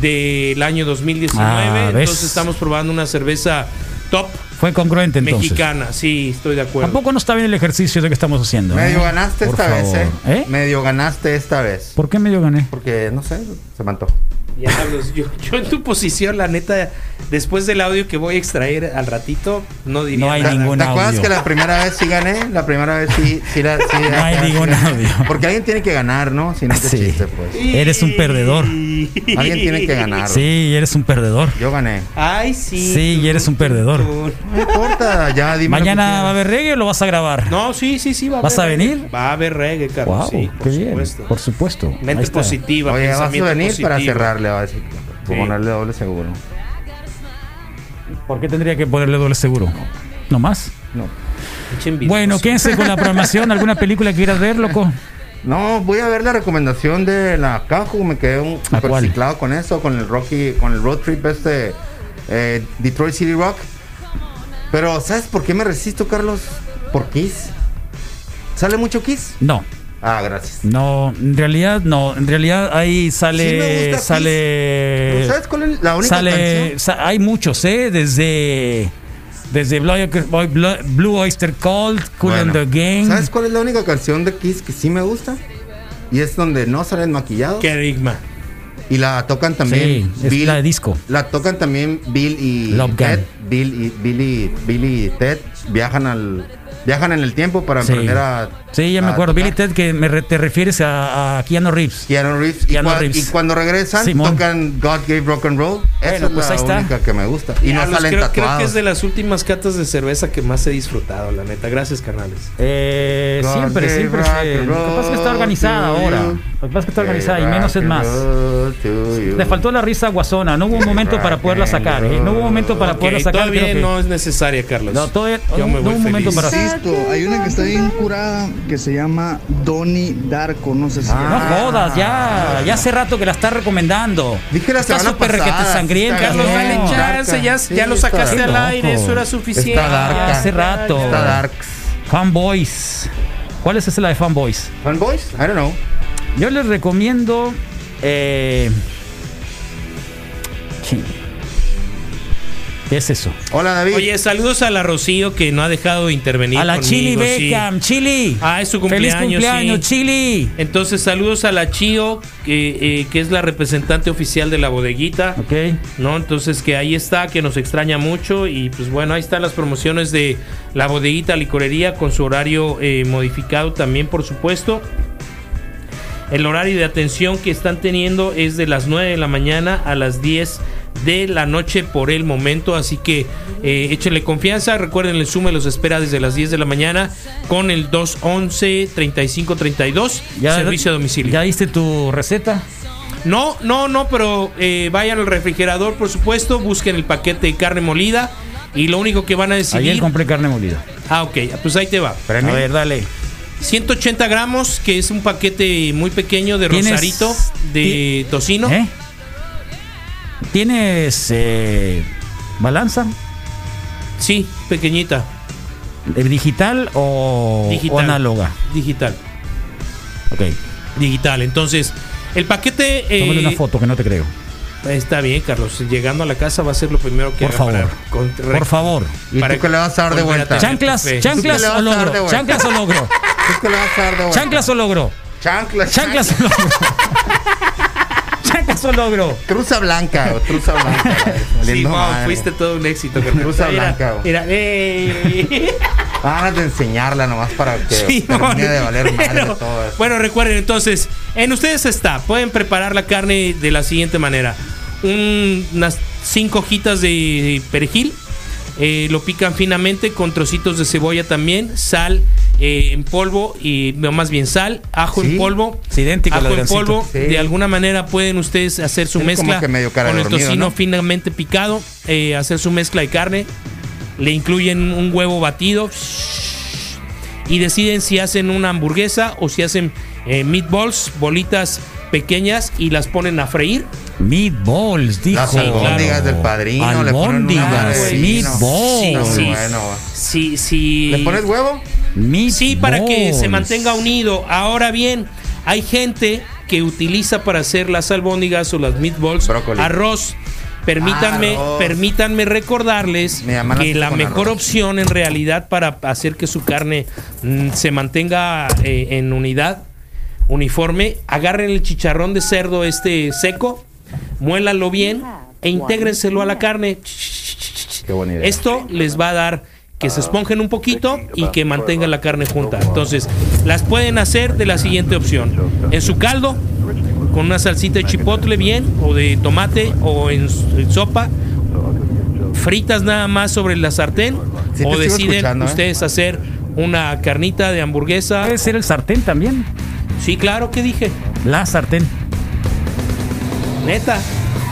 Speaker 3: del año 2019.
Speaker 2: Ah,
Speaker 3: entonces estamos probando una cerveza top
Speaker 2: Fue congruente entonces.
Speaker 3: mexicana. Sí, estoy de acuerdo.
Speaker 2: Tampoco no está bien el ejercicio de que estamos haciendo.
Speaker 4: Medio
Speaker 2: ¿eh?
Speaker 4: ganaste
Speaker 2: Por
Speaker 4: esta vez,
Speaker 2: favor.
Speaker 4: ¿eh? Medio ganaste esta vez.
Speaker 2: ¿Por qué medio gané?
Speaker 4: Porque, no sé, se me antojó.
Speaker 3: Diablos, yo, yo en tu posición, la neta, después del audio que voy a extraer al ratito, no diría
Speaker 2: No hay
Speaker 3: nada.
Speaker 2: ningún
Speaker 4: ¿Te acuerdas
Speaker 2: audio.
Speaker 4: que la primera vez sí gané? La primera vez sí, sí, la, sí [laughs]
Speaker 2: No hay ningún
Speaker 4: sí.
Speaker 2: audio.
Speaker 4: Porque alguien tiene que ganar, ¿no? Si no, qué
Speaker 2: Sí.
Speaker 4: chiste, pues.
Speaker 2: Eres un perdedor.
Speaker 4: Alguien tiene que ganar.
Speaker 2: Sí, eres un perdedor.
Speaker 4: Yo gané.
Speaker 3: Ay, sí.
Speaker 2: Sí, y eres un perdedor.
Speaker 4: No importa, ya dime.
Speaker 2: ¿Mañana va a haber reggae o lo vas a grabar?
Speaker 3: No, sí, sí, sí. Va
Speaker 2: ¿Vas
Speaker 3: haber
Speaker 2: a venir?
Speaker 3: Va a haber reggae, Carlos.
Speaker 2: Wow,
Speaker 3: sí, por
Speaker 2: qué bien.
Speaker 3: supuesto.
Speaker 2: Por supuesto.
Speaker 3: Mente positiva.
Speaker 4: Oye, vas a venir para
Speaker 3: positivo.
Speaker 4: Va a decir.
Speaker 3: Sí.
Speaker 4: Ponerle doble seguro.
Speaker 2: ¿Por qué tendría que ponerle doble seguro? ¿No más?
Speaker 4: No.
Speaker 2: Bueno, quédense con la programación. ¿Alguna película que quieras ver, loco?
Speaker 4: No, voy a ver la recomendación de la Caju. Me quedé un
Speaker 2: ¿A
Speaker 4: super ciclado con eso, con el Rocky, con el road trip este eh, Detroit City Rock. Pero, ¿sabes por qué me resisto, Carlos? Por Kiss. ¿Sale mucho Kiss?
Speaker 2: No.
Speaker 4: Ah, gracias.
Speaker 2: No, en realidad no. En realidad ahí sale.
Speaker 4: Sí me gusta Kiss.
Speaker 2: sale.
Speaker 4: Pero ¿Sabes cuál es la única
Speaker 2: sale.
Speaker 4: canción?
Speaker 2: sa- hay muchos, ¿eh? Desde. Desde Blue, Blue- Blue Oyster Cult, Cool and the Gang.
Speaker 4: ¿Sabes cuál es la única canción de Kiss que sí me gusta? Y es donde no salen maquillados.
Speaker 3: Qué enigma.
Speaker 4: Y la tocan también
Speaker 2: Sí, es la de disco.
Speaker 4: La tocan también Bill y
Speaker 2: Love Gun.
Speaker 4: Ted. Bill y Billy, Billy y Ted viajan al viajan en el tiempo para
Speaker 2: Sí.
Speaker 4: aprender a
Speaker 2: Sí, ya me acuerdo.
Speaker 4: tocar.
Speaker 2: Billy Ted, que me re- te refieres a, a Keanu Reeves.
Speaker 4: Keanu Reeves. Y,
Speaker 2: Keanu
Speaker 4: cua-
Speaker 2: Reeves.
Speaker 4: y cuando regresan
Speaker 2: Simón.
Speaker 4: tocan God Gave Rock and Roll. Esa
Speaker 2: Bueno,
Speaker 4: es
Speaker 2: pues
Speaker 4: la
Speaker 2: ahí está.
Speaker 4: única que me gusta. Y no
Speaker 3: Carlos,
Speaker 4: salen
Speaker 3: creo, creo que es de las últimas catas de cerveza que más he disfrutado, la neta. Gracias, canales.
Speaker 2: Eh, siempre, siempre. se- Lo que pasa es que está organizada ahora.
Speaker 4: you.
Speaker 2: Lo que pasa es que está organizada y menos es más. Le faltó la risa guasona. No hubo un momento para poderla sacar. ¿eh? No hubo un momento para
Speaker 3: Ok,
Speaker 2: poderla sacar.
Speaker 3: todavía
Speaker 2: creo que-
Speaker 3: no es necesaria, Carlos.
Speaker 2: No, todavía
Speaker 3: Yo
Speaker 2: no,
Speaker 3: me
Speaker 2: no
Speaker 3: voy
Speaker 2: hubo un momento para.
Speaker 17: Hay una que está bien curada que se llama Donnie Darko, no sé si
Speaker 2: No jodas, ya, ya hace rato que la está recomendando.
Speaker 4: Dije la
Speaker 2: está súper requete sangrienta.
Speaker 3: Carlos,
Speaker 2: no.
Speaker 3: dale chance, ya,
Speaker 4: Sí,
Speaker 3: ya lo sacaste al aire, eso era suficiente.
Speaker 4: Está dark.
Speaker 2: Ya hace rato.
Speaker 4: Está darks.
Speaker 2: Fanboys. ¿Cuál es esa la de Fanboys?
Speaker 4: Fanboys? I don't know.
Speaker 2: Yo les recomiendo. Eh, sí. ¿Qué es eso?
Speaker 4: Hola David.
Speaker 3: Oye, saludos a la Rocío que no ha dejado de intervenir.
Speaker 2: A la
Speaker 3: conmigo,
Speaker 2: Chili
Speaker 3: sí.
Speaker 2: Beckham, Chili.
Speaker 3: Ah, es su
Speaker 2: Feliz
Speaker 3: cumpleaños.
Speaker 2: cumpleaños,
Speaker 3: sí.
Speaker 2: Chili.
Speaker 3: Entonces, saludos a la Chio, que, eh, que es la representante oficial de la bodeguita.
Speaker 2: Ok.
Speaker 3: ¿no? Entonces que ahí está, que nos extraña mucho y pues bueno, ahí están las promociones de la bodeguita licorería con su horario eh, modificado también por supuesto. El horario de atención que están teniendo es de las 9 de la mañana a las 10 de la noche por el momento, así que eh, échenle confianza, recuerden el Zoom los espera desde las 10 de la mañana con el 211 3532 servicio a domicilio.
Speaker 2: ¿Ya diste tu receta?
Speaker 3: No, no, no, pero eh, vayan al refrigerador, por supuesto, busquen el paquete de carne molida y lo único que van a decidir...
Speaker 2: Ayer compré carne molida.
Speaker 3: Ah, ok, pues ahí te va.
Speaker 2: A ver, dale.
Speaker 3: 180 gramos, que es un paquete muy pequeño de
Speaker 2: ¿Tienes-
Speaker 3: rosarito de tocino.
Speaker 2: ¿Eh? ¿Tienes eh, balanza?
Speaker 3: Sí, pequeñita.
Speaker 2: ¿Eh, ¿Digital o,
Speaker 3: Digital.
Speaker 2: o análoga?
Speaker 3: Digital.
Speaker 2: Ok.
Speaker 3: Digital. Entonces, el paquete... eh,
Speaker 2: Tómale una foto que no te creo.
Speaker 3: Está bien, Carlos. Llegando a la casa va a ser lo primero que
Speaker 2: Por
Speaker 3: haga
Speaker 2: favor.
Speaker 3: para- con-
Speaker 2: Por favor.
Speaker 4: ¿Y
Speaker 3: para
Speaker 4: tú qué le vas a dar de vuelta?
Speaker 2: Chanclas, chanclas
Speaker 4: ¿Tú qué le
Speaker 2: o logro.
Speaker 4: vuelta?
Speaker 2: Chanclas o logro. [laughs]
Speaker 4: ¿Tú qué le vas a dar de vuelta?
Speaker 2: Chanclas o logro.
Speaker 4: Chanclas. [laughs]
Speaker 2: Chanclas o logro. Chanclas o logro.
Speaker 4: Truza blanca, o truza blanca.
Speaker 3: Sí, wow,
Speaker 4: madre.
Speaker 3: fuiste todo un éxito.
Speaker 4: Truza
Speaker 3: Mira,
Speaker 4: blanca, güey.
Speaker 3: mira, ey.
Speaker 4: Ganas de enseñarla nomás para que
Speaker 3: Sí,
Speaker 4: termine de valer madre
Speaker 3: pero-
Speaker 4: todo eso.
Speaker 3: Bueno, recuerden entonces, en ustedes está, pueden preparar la carne de la siguiente manera. Un- unas cinco hojitas de perejil, eh, lo pican finamente con trocitos de cebolla también, sal eh, en polvo y más bien sal, ajo
Speaker 4: Sí,
Speaker 3: en polvo,
Speaker 2: es idéntico al
Speaker 3: ajo en polvo.
Speaker 4: Sí.
Speaker 3: De alguna manera pueden ustedes hacer su mezcla
Speaker 4: que medio cara
Speaker 3: con el
Speaker 4: dormido,
Speaker 3: tocino
Speaker 4: ¿no?
Speaker 3: finamente picado, eh, hacer su mezcla de carne, le incluyen un huevo batido y deciden si hacen una hamburguesa o si hacen eh, meatballs, bolitas pequeñas y las ponen a freír.
Speaker 2: Meatballs, dijo.
Speaker 4: Las albóndigas del padrino, le ponen sí,
Speaker 2: meatballs.
Speaker 3: Sí, sí.
Speaker 4: bueno,
Speaker 3: si,
Speaker 4: ¿Le pones huevo?
Speaker 3: Sí, para que se mantenga unido. Ahora bien, hay gente que utiliza para hacer las albóndigas o las meatballs
Speaker 4: Brócoli.
Speaker 3: arroz. Permítanme,
Speaker 4: Arroz.
Speaker 3: permítanme recordarles que la mejor
Speaker 4: arroz.
Speaker 3: opción en realidad para hacer que su carne mm, se mantenga eh, en unidad, uniforme, agarren el chicharrón de cerdo este seco, muélanlo bien e intégrenselo a la carne.
Speaker 4: Qué buena idea.
Speaker 3: Esto les va a dar que se esponjen un poquito y que mantengan la carne junta. Entonces, las pueden hacer de la siguiente opción. En su caldo, con una salsita de chipotle bien, o de tomate, o en, sopa, fritas nada más sobre la sartén,
Speaker 4: Sí
Speaker 3: o deciden
Speaker 4: ¿eh?
Speaker 3: ustedes hacer una carnita de hamburguesa.
Speaker 2: Puede ser el sartén también.
Speaker 3: Sí, claro, ¿qué dije?
Speaker 2: La sartén.
Speaker 3: Neta.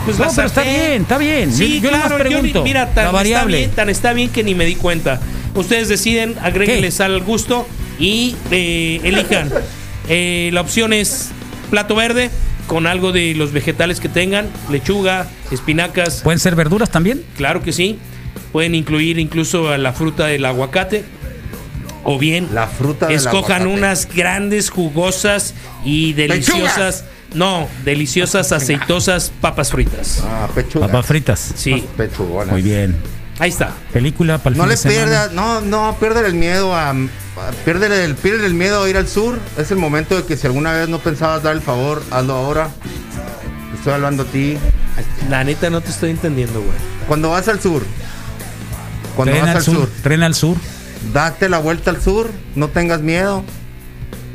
Speaker 3: Pues
Speaker 2: No,
Speaker 3: la
Speaker 2: pero está bien, está bien.
Speaker 3: Sí,
Speaker 2: Yo- yo pregunto,
Speaker 3: mira,
Speaker 2: la
Speaker 3: tan está,
Speaker 2: variable.
Speaker 3: bien, tan está bien que ni me di cuenta. Ustedes deciden, agréguenle sal al gusto y eh, elijan. Eh, la opción es plato verde con algo de los vegetales que tengan, lechuga, espinacas,
Speaker 2: ¿Pueden ser verduras también?
Speaker 3: claro que sí. Pueden incluir incluso la fruta del aguacate. O bien,
Speaker 4: La fruta del
Speaker 3: escojan
Speaker 4: aguacate.
Speaker 3: unas grandes, jugosas y deliciosas. No, deliciosas, aceitosas papas fritas.
Speaker 4: Ah, pechuga.
Speaker 2: Papas fritas.
Speaker 3: Sí,
Speaker 4: Pechugonas.
Speaker 2: Muy bien.
Speaker 3: ahí está.
Speaker 2: Película para el
Speaker 4: No
Speaker 2: fin
Speaker 4: le
Speaker 2: de
Speaker 4: pierdas, no, no, pierde el miedo a, piérdele el, el miedo a ir al sur. Es el momento de que si alguna vez no pensabas dar el favor, hazlo ahora. Estoy hablando a ti.
Speaker 3: La neta no te estoy entendiendo, güey.
Speaker 4: Cuando vas al sur, cuando
Speaker 2: Tren
Speaker 4: vas
Speaker 2: al
Speaker 4: al
Speaker 2: sur,
Speaker 4: sur,
Speaker 2: tren al sur.
Speaker 4: date la vuelta al sur, no tengas miedo.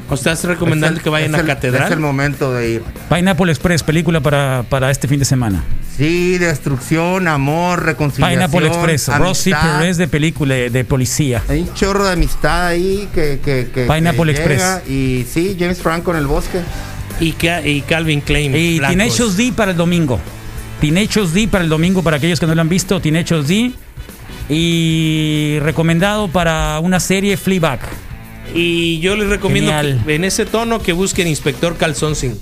Speaker 3: ¿O estás recomendando
Speaker 4: Es el-
Speaker 3: que vayan a
Speaker 4: el-
Speaker 3: catedral?
Speaker 4: Es el momento de ir.
Speaker 2: Pineapple Express, película para, para este fin de semana.
Speaker 4: Sí, destrucción, amor, reconciliación.
Speaker 2: Pineapple Express, Rosy
Speaker 4: amistad.
Speaker 2: Perez de película de, policía.
Speaker 4: Hay un chorro de amistad ahí que, que, que-
Speaker 2: Pineapple
Speaker 4: que
Speaker 2: Express.
Speaker 4: Y sí, James Franco en el bosque.
Speaker 3: Y, y Calvin Klein.
Speaker 2: Y. Teenage D para el domingo. Teenage D para el domingo para aquellos que no lo han visto. Teenage D. Y recomendado para una serie Fleabag.
Speaker 3: Y yo les recomiendo que en ese tono que busquen Inspector Calzón Sin.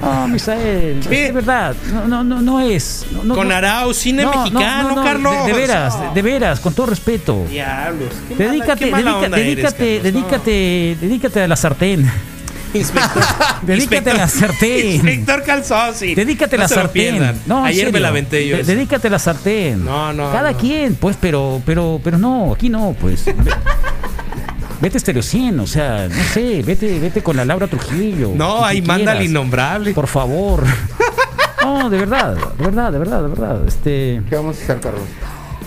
Speaker 2: No, Misael, de verdad, no, no, no, es. no,
Speaker 3: Con. Arau, cine
Speaker 2: No, no,
Speaker 3: mexicano,
Speaker 2: no, no,
Speaker 3: Carlos.
Speaker 2: De, de veras, de, de veras, con todo respeto.
Speaker 3: Diablos. qué mala-
Speaker 2: Dedícate,
Speaker 3: mala onda
Speaker 2: dedícate,
Speaker 3: Carlos.
Speaker 2: dedícate, dedícate a la sartén.
Speaker 3: Inspector, [laughs]
Speaker 2: Dedícate a la sartén.
Speaker 3: Inspector Calzón Sin.
Speaker 2: Dedícate a
Speaker 3: No
Speaker 2: la sartén. No,
Speaker 3: Ayer me
Speaker 2: serio.
Speaker 3: la aventé yo.
Speaker 2: De- dedícate a la sartén.
Speaker 3: No, no,
Speaker 2: Cada
Speaker 3: no.
Speaker 2: quien, pues, pero, pero, pero no, aquí no, pues. [laughs] Ve- Vete a Stereo 100, o sea, no sé, vete, vete con la Laura Trujillo.
Speaker 3: No, ahí manda al innombrable.
Speaker 2: Por favor. [laughs] No, de verdad, de verdad, de verdad, de verdad. Este,
Speaker 4: ¿Qué vamos a hacer, Carlos?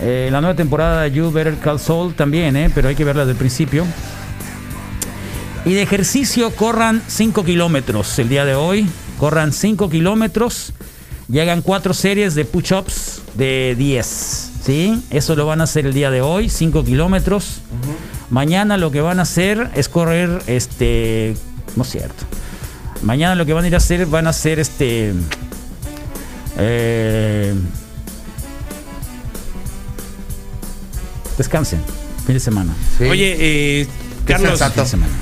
Speaker 2: eh, la nueva temporada de You Better Call Saul también, eh, pero hay que verla desde el principio. Y de ejercicio corran 5 kilómetros el día de hoy. Corran 5 kilómetros. Y hagan 4 series de push-ups de 10. ¿Sí? Eso lo van a hacer el día de hoy, 5 kilómetros. Mañana lo que van a hacer es correr, este, no es cierto. Mañana lo que van a ir a hacer, van a hacer este, eh, descansen, fin de semana.
Speaker 4: Sí.
Speaker 3: Oye, eh, Carlos,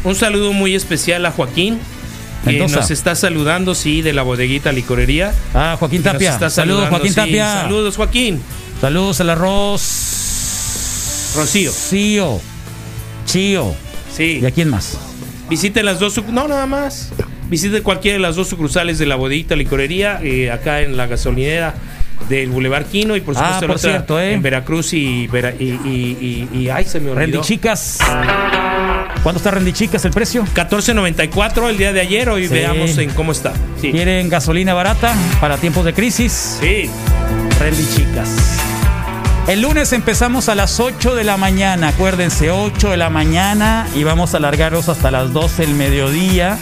Speaker 3: un saludo muy especial a Joaquín. Que
Speaker 2: Mendoza.
Speaker 3: nos está saludando, sí, de la bodeguita licorería.
Speaker 2: Ah, Joaquín Tapia. Saludos, Joaquín
Speaker 3: sí.
Speaker 2: Tapia.
Speaker 3: Saludos, Joaquín.
Speaker 2: Saludos al arroz.
Speaker 3: Rocío.
Speaker 2: Chío. Chío.
Speaker 3: Sí.
Speaker 2: ¿Y a quién más?
Speaker 3: Visite las dos, no nada más. Visite cualquiera de las dos sucursales de la bodeguita licorería, eh, acá en la gasolinera del Boulevard Quino y por
Speaker 2: Ah,
Speaker 3: supuesto
Speaker 2: por cierto, ¿eh?
Speaker 3: en Veracruz y, y, y, y- y- ay se me olvidó.
Speaker 2: Chicas. ¿Cuánto está Rendy Chicas el precio?
Speaker 3: 14.94 el día de ayer, hoy
Speaker 2: Sí.
Speaker 3: veamos en cómo está. Sí.
Speaker 2: ¿Quieren gasolina barata para tiempos de crisis?
Speaker 3: Sí.
Speaker 2: Rendy Chicas. El lunes empezamos a las 8 de la mañana, acuérdense, 8 de la mañana y vamos a alargarlos hasta las 12 del mediodía.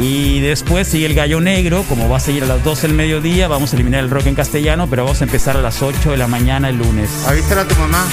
Speaker 2: Y después sigue el gallo negro, como va a seguir a las 12 del mediodía, vamos a eliminar el rock en castellano, pero vamos a empezar a las 8 de la mañana el lunes.
Speaker 4: Avísale a tu mamá.